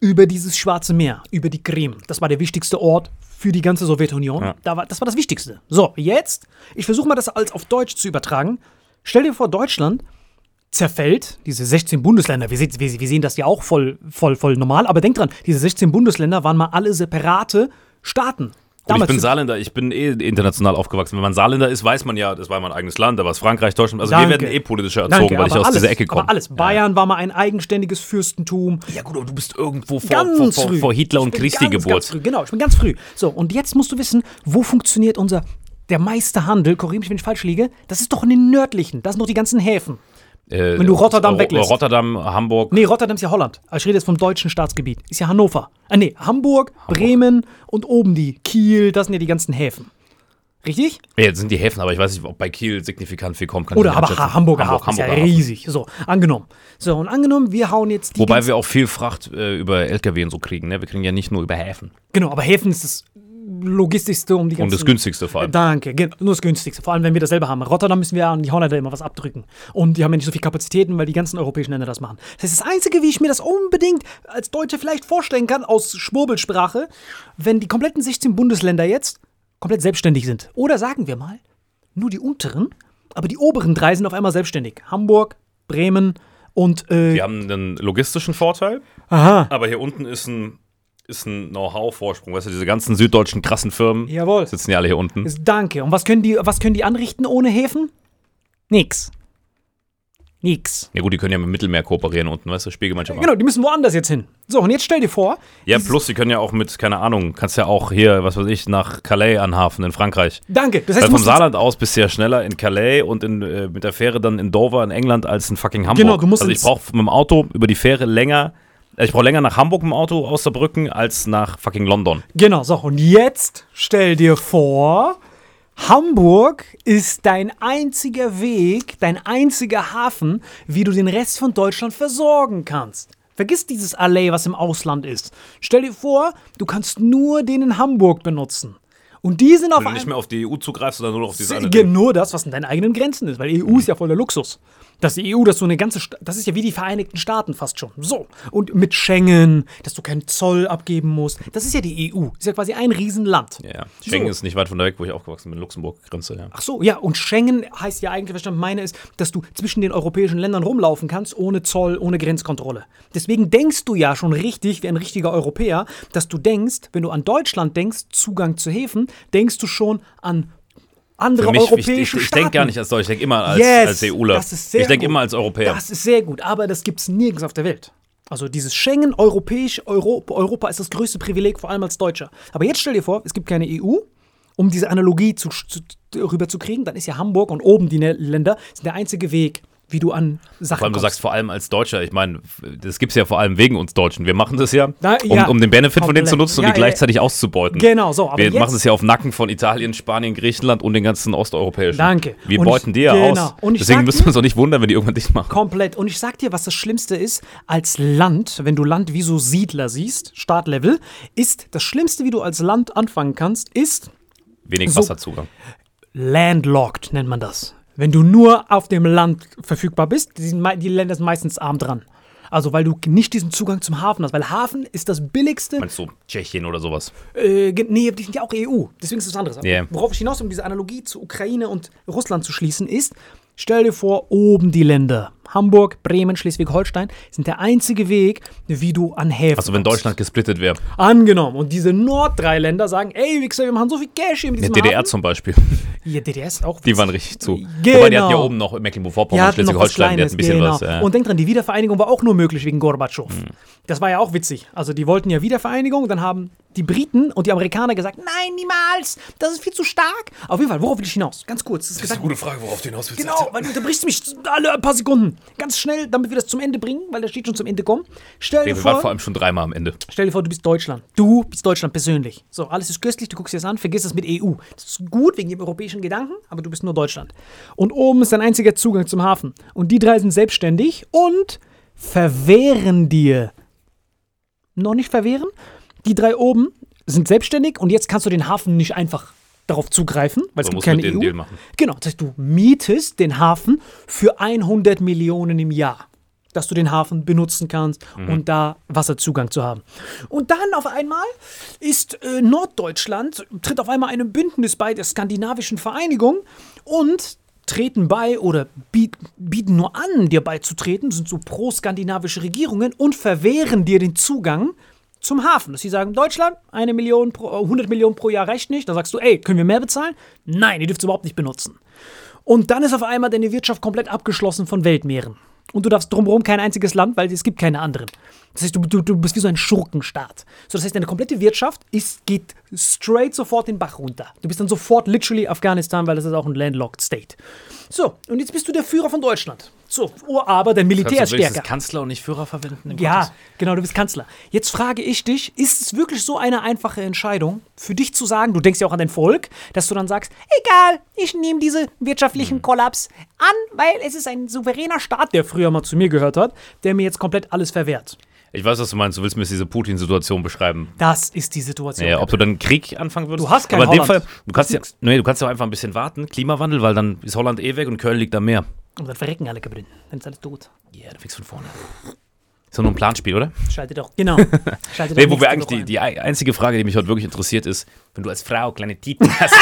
Speaker 1: über dieses Schwarze Meer, über die Krim. Das war der wichtigste Ort für die ganze Sowjetunion.
Speaker 3: Ja.
Speaker 1: Da war, das war das Wichtigste. So, jetzt, ich versuche mal das als auf Deutsch zu übertragen. Stell dir vor, Deutschland zerfällt, diese 16 Bundesländer, wir, sehen- wir sehen das ja auch voll, voll, voll normal, aber denk dran, diese 16 Bundesländer waren mal alle separate Staaten.
Speaker 3: Und ich bin Saarländer, ich bin eh international aufgewachsen. Wenn man Saarländer ist, weiß man ja, das war mein eigenes Land, da war es Frankreich, Deutschland. Also
Speaker 1: Danke.
Speaker 3: wir werden eh politischer erzogen,
Speaker 1: Danke,
Speaker 3: weil ich aus
Speaker 1: alles,
Speaker 3: dieser Ecke komme.
Speaker 1: Aber alles. Bayern war mal ein eigenständiges Fürstentum.
Speaker 3: Ja gut, aber du bist irgendwo vor, vor, vor, vor Hitler und Christi
Speaker 1: ganz,
Speaker 3: Geburt.
Speaker 1: Ganz früh. Genau, ich bin ganz früh. So, und jetzt musst du wissen, wo funktioniert unser, der meiste Handel, korrigiere mich, wenn ich falsch liege, das ist doch in den nördlichen, das sind doch die ganzen Häfen.
Speaker 3: Äh,
Speaker 1: Wenn du Rotterdam
Speaker 3: Ro-
Speaker 1: weglässt.
Speaker 3: Rotterdam, Hamburg.
Speaker 1: Nee, Rotterdam ist ja Holland. Also ich rede jetzt vom deutschen Staatsgebiet. Ist ja Hannover. Ah, nee, Hamburg, Bremen und oben die Kiel, das sind ja die ganzen Häfen. Richtig?
Speaker 3: Ja, das sind die Häfen, aber ich weiß nicht, ob bei Kiel signifikant viel kommt. Kann
Speaker 1: Oder aber ha. Hamburger
Speaker 3: Hamburg,
Speaker 1: Hafen ist ja
Speaker 3: Hamburger
Speaker 1: riesig. So, angenommen. So, und angenommen, wir hauen jetzt die
Speaker 3: Wobei wir auch viel Fracht äh, über LKW und so kriegen. Ne? Wir kriegen ja nicht nur über Häfen.
Speaker 1: Genau, aber Häfen ist das logistischste, um die ganzen...
Speaker 3: Und das günstigste vor allem.
Speaker 1: Danke, nur das günstigste. Vor allem, wenn wir das selber haben. Rotterdam müssen wir an die Holländer immer was abdrücken. Und die haben ja nicht so viel Kapazitäten, weil die ganzen europäischen Länder das machen. Das heißt, das Einzige, wie ich mir das unbedingt als Deutsche vielleicht vorstellen kann, aus Schwurbelsprache, wenn die kompletten 16 Bundesländer jetzt komplett selbstständig sind. Oder sagen wir mal, nur die unteren, aber die oberen drei sind auf einmal selbstständig. Hamburg, Bremen und äh,
Speaker 3: Wir haben einen logistischen Vorteil,
Speaker 1: aha.
Speaker 3: aber hier unten ist ein, ist ein Know-how-Vorsprung. Weißt du, diese ganzen süddeutschen krassen Firmen
Speaker 1: Jawohl.
Speaker 3: sitzen ja alle hier unten.
Speaker 1: Ist- Danke. Und was können die, was können die anrichten ohne Häfen? Nix. Nix.
Speaker 3: Ja gut, die können ja mit Mittelmeer kooperieren unten, weißt du, Spielgemeinschaft.
Speaker 1: Genau, die müssen woanders jetzt hin. So, und jetzt stell dir vor,
Speaker 3: Ja, plus die können ja auch mit, keine Ahnung, kannst ja auch hier, was weiß ich, nach Calais anhafen in Frankreich.
Speaker 1: danke. Das heißt,
Speaker 3: Weil vom Saarland aus bist du ja schneller in Calais und in, äh, mit der Fähre dann in Dover in England als in fucking Hamburg.
Speaker 1: Genau, du musst
Speaker 3: also ich brauche mit dem Auto über die Fähre länger, ich brauche länger nach Hamburg mit dem Auto aus Saarbrücken als nach fucking London.
Speaker 1: Genau, so, und jetzt stell dir vor, Hamburg ist dein einziger Weg, dein einziger Hafen, wie du den Rest von Deutschland versorgen kannst. Vergiss dieses Alley, was im Ausland ist. Stell dir vor, du kannst nur den in Hamburg benutzen. Und die sind auf
Speaker 3: Wenn du nicht mehr auf die EU zugreifst, sondern nur auf diese
Speaker 1: Ge-
Speaker 3: andere.
Speaker 1: nur das, was in deinen eigenen Grenzen ist, weil die EU ist ja voller Luxus. Das die EU, dass so eine ganze, Sta- das ist ja wie die Vereinigten Staaten fast schon. So. Und mit Schengen, dass du keinen Zoll abgeben musst. Das ist ja die EU. Ist ja quasi ein Riesenland.
Speaker 3: Ja. Schengen
Speaker 1: So.
Speaker 3: ist nicht weit von da weg, wo ich aufgewachsen bin, Luxemburg-Grenze, ja.
Speaker 1: Ach so, ja, und Schengen heißt ja eigentlich, was ich damit meine, ist, dass du zwischen den europäischen Ländern rumlaufen kannst, ohne Zoll, ohne Grenzkontrolle. Deswegen denkst du ja schon richtig, wie ein richtiger Europäer, dass du denkst, wenn du an Deutschland denkst, Zugang zu Häfen, denkst du schon an andere
Speaker 3: mich, ich,
Speaker 1: europäische
Speaker 3: ich, ich
Speaker 1: Staaten.
Speaker 3: denke gar nicht als Deutsch, ich denke immer als,
Speaker 1: Yes,
Speaker 3: als EUler. ich denke immer als Europäer.
Speaker 1: Das ist sehr gut, aber das gibt es nirgends auf der Welt. Also dieses Schengen, europäisch, Europa, Europa ist das größte Privileg, vor allem als Deutscher. Aber jetzt stell dir vor, es gibt keine EU, um diese Analogie zu, zu, rüberzukriegen, dann ist ja Hamburg und oben die Länder sind der einzige Weg, wie du an Sachen
Speaker 3: Vor allem, du sagst vor allem als Deutscher, ich meine, das gibt es ja vor allem wegen uns Deutschen. Wir machen das ja,
Speaker 1: Na,
Speaker 3: um,
Speaker 1: ja,
Speaker 3: um den Benefit von denen zu nutzen und
Speaker 1: Ja,
Speaker 3: die
Speaker 1: ja,
Speaker 3: gleichzeitig auszubeuten.
Speaker 1: Genau, so, aber
Speaker 3: Wir
Speaker 1: jetzt-
Speaker 3: machen es ja auf Nacken von Italien, Spanien, Griechenland und den ganzen osteuropäischen.
Speaker 1: Danke.
Speaker 3: Wir
Speaker 1: Und
Speaker 3: beuten
Speaker 1: ich-
Speaker 3: die ja
Speaker 1: genau.
Speaker 3: aus.
Speaker 1: Und
Speaker 3: Deswegen müssen wir uns auch nicht wundern, wenn die irgendwann dicht machen.
Speaker 1: Komplett. Und ich sag dir, was das Schlimmste ist, als Land, wenn du Land wie so Siedler siehst, Startlevel, ist das Schlimmste, wie du als Land anfangen kannst, ist
Speaker 3: Wenig
Speaker 1: So.
Speaker 3: Wasserzugang.
Speaker 1: landlocked, nennt man das. Wenn du nur auf dem Land verfügbar bist, die, die Länder sind meistens arm dran. Also weil du nicht diesen Zugang zum Hafen hast, weil Hafen ist das billigste.
Speaker 3: Meinst du Tschechien oder sowas?
Speaker 1: Äh, nee, die sind ja auch EU. Deswegen ist es was anderes.
Speaker 3: Ja.
Speaker 1: Worauf ich hinaus, um diese Analogie zu Ukraine und Russland zu schließen, ist, stell dir vor, oben die Länder. Hamburg, Bremen, Schleswig-Holstein sind der einzige Weg, wie du an Häfen
Speaker 3: Also wenn
Speaker 1: kommst.
Speaker 3: Deutschland gesplittet wäre.
Speaker 1: Angenommen. Und diese Nord-drei Länder sagen, ey, Wichser, wir machen so viel Cash hier mit
Speaker 3: Der
Speaker 1: diesem
Speaker 3: DDR
Speaker 1: Hafen.
Speaker 3: zum Beispiel.
Speaker 1: Ja, DDR ist auch
Speaker 3: Die waren richtig zu.
Speaker 1: Genau.
Speaker 3: Wobei die hatten ja oben noch Mecklenburg-Vorpommern, Schleswig-Holstein, die hatten ein bisschen
Speaker 1: genau.
Speaker 3: was. Ja.
Speaker 1: Und denk dran, die Wiedervereinigung war auch nur möglich wegen Gorbatschow.
Speaker 3: Hm.
Speaker 1: Das war ja auch witzig. Also die wollten ja Wiedervereinigung, dann haben die Briten und die Amerikaner gesagt, nein, niemals, das ist viel zu stark. Auf jeden Fall, worauf will ich hinaus? Ganz kurz. Das ist gesagt,
Speaker 3: Frage, worauf du hinaus willst.
Speaker 1: Genau, weil du unterbrichst mich alle ein paar Sekunden. Ganz schnell, damit wir das zum Ende bringen, weil da steht schon zum Ende kommen. Stell dir
Speaker 3: Wir waren vor
Speaker 1: vor,
Speaker 3: allem schon dreimal am Ende.
Speaker 1: stell dir vor, du bist Deutschland. Du bist Deutschland persönlich. So, alles ist köstlich, du guckst dir das an, vergiss das mit EU. Das ist gut wegen dem europäischen Gedanken, aber du bist nur Deutschland. Und oben ist dein einziger Zugang zum Hafen. Und die drei sind selbstständig und verwehren dir. Noch nicht verwehren? Die drei oben sind selbstständig und jetzt kannst du den Hafen nicht einfach darauf zugreifen, weil es gibt
Speaker 3: muss
Speaker 1: keine EU.
Speaker 3: Deal machen.
Speaker 1: Genau, das heißt, du mietest den Hafen für 100 Millionen im Jahr, dass du den Hafen benutzen kannst
Speaker 3: Mhm.
Speaker 1: und da Wasserzugang zu haben. Und dann auf einmal ist äh, Norddeutschland, tritt auf einmal einem Bündnis bei der skandinavischen Vereinigung und treten bei oder biet, bieten nur an, dir beizutreten, sind so pro-skandinavische Regierungen und verwehren dir den Zugang zum Hafen. Dass sie sagen, Deutschland, eine Million pro, äh, 100 Millionen pro Jahr reicht nicht. Dann sagst du, ey, können wir mehr bezahlen? Nein, ihr dürft es überhaupt nicht benutzen. Und dann ist auf einmal deine Wirtschaft komplett abgeschlossen von Weltmeeren. Und du darfst drumherum kein einziges Land, weil es gibt keine anderen. Das heißt, du, du, du bist wie so ein Schurkenstaat. So, das heißt, deine komplette Wirtschaft ist, geht straight sofort den Bach runter. Du bist dann sofort literally Afghanistan, weil das ist auch ein landlocked State. So, und jetzt bist du der Führer von Deutschland. So, oh, aber dein Militär ist stärker.
Speaker 3: Kanzler und nicht Führer verwenden? im
Speaker 1: Ja,
Speaker 3: Gottes-
Speaker 1: genau, du bist Kanzler. Jetzt frage ich dich, ist es wirklich so eine einfache Entscheidung für dich zu sagen, du denkst ja auch an dein Volk, dass du dann sagst, egal, ich nehme diese
Speaker 3: Hm.
Speaker 1: wirtschaftlichen Kollaps an, weil es ist ein souveräner Staat, der früher mal zu mir gehört hat, der mir jetzt komplett alles verwehrt.
Speaker 3: Ich weiß, was du meinst. Du willst mir jetzt diese Putin-Situation beschreiben.
Speaker 1: Das ist die Situation.
Speaker 3: Ja, ob du dann Krieg anfangen würdest?
Speaker 1: Du hast kein
Speaker 3: Aber in dem. Fall, du kannst ja, nee, du kannst ja einfach ein bisschen warten. Klimawandel, weil dann ist Holland eh weg und Köln liegt am Meer.
Speaker 1: Und dann verrecken alle Gebrünn. Dann ist alles tot.
Speaker 3: Ja, du fängst von vorne. Ist doch nur ein Planspiel, oder?
Speaker 1: Schalte doch. Genau. Schalte
Speaker 3: Nee, wo wir eigentlich die, die ei- einzige Frage, die mich heute wirklich interessiert, ist, wenn du als Frau kleine Titen hast.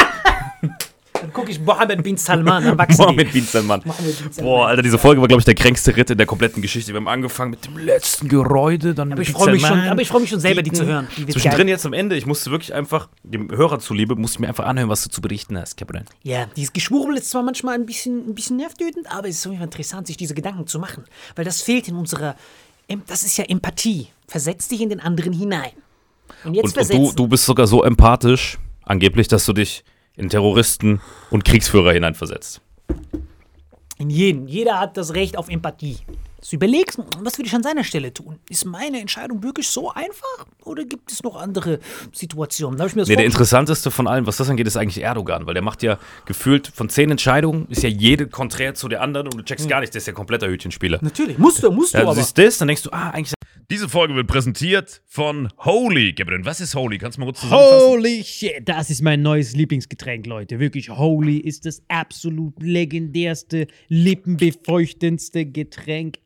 Speaker 1: Dann gucke ich Mohammed bin Salman,
Speaker 3: Mohammed
Speaker 1: die.
Speaker 3: bin Salman.
Speaker 1: Mohammed bin Salman.
Speaker 3: Boah, Alter, diese Folge war, glaube ich, der kränkste Ritt in der kompletten Geschichte. Wir haben angefangen mit dem letzten Geräude, dann
Speaker 1: Aber ich freue mich schon, aber ich freue mich schon selber, die zu hören. Die
Speaker 3: Zwischendrin
Speaker 1: geil.
Speaker 3: jetzt am Ende, ich musste wirklich einfach, dem Hörer zuliebe, musste ich mir einfach anhören, was du zu berichten hast, Captain.
Speaker 1: Ja, dieses Geschwurbel ist zwar manchmal ein bisschen, ein bisschen nervtötend, aber es ist Fall interessant, sich diese Gedanken zu machen. Weil das fehlt in unserer, das ist ja Empathie. Versetz dich in den anderen hinein. Und jetzt
Speaker 3: Und, und du, du bist sogar so empathisch, angeblich, dass du dich in Terroristen und Kriegsführer hineinversetzt.
Speaker 1: In jeden. Jeder hat das Recht auf Empathie. Du überlegst, was würde ich an seiner Stelle tun? Ist meine Entscheidung wirklich so einfach? Oder gibt es noch andere Situationen? Da ich mir das
Speaker 3: Nee, der interessanteste von allem, was das angeht, ist eigentlich Erdogan, weil der macht ja gefühlt von zehn Entscheidungen, ist ja jede konträr zu der anderen und du checkst gar nicht, der ist ja kompletter Hütchenspieler.
Speaker 1: Natürlich, musst du, musst du
Speaker 3: Ja, du
Speaker 1: aber.
Speaker 3: siehst das, dann denkst du, ah, eigentlich
Speaker 2: Diese Folge wird präsentiert von Holy. Gabriel, was ist Holy? Kannst du mal kurz zusammenfassen?
Speaker 4: Holy shit, das ist mein neues Lieblingsgetränk, Leute. Wirklich, Holy ist das absolut legendärste, lippenbefeuchtendste Getränk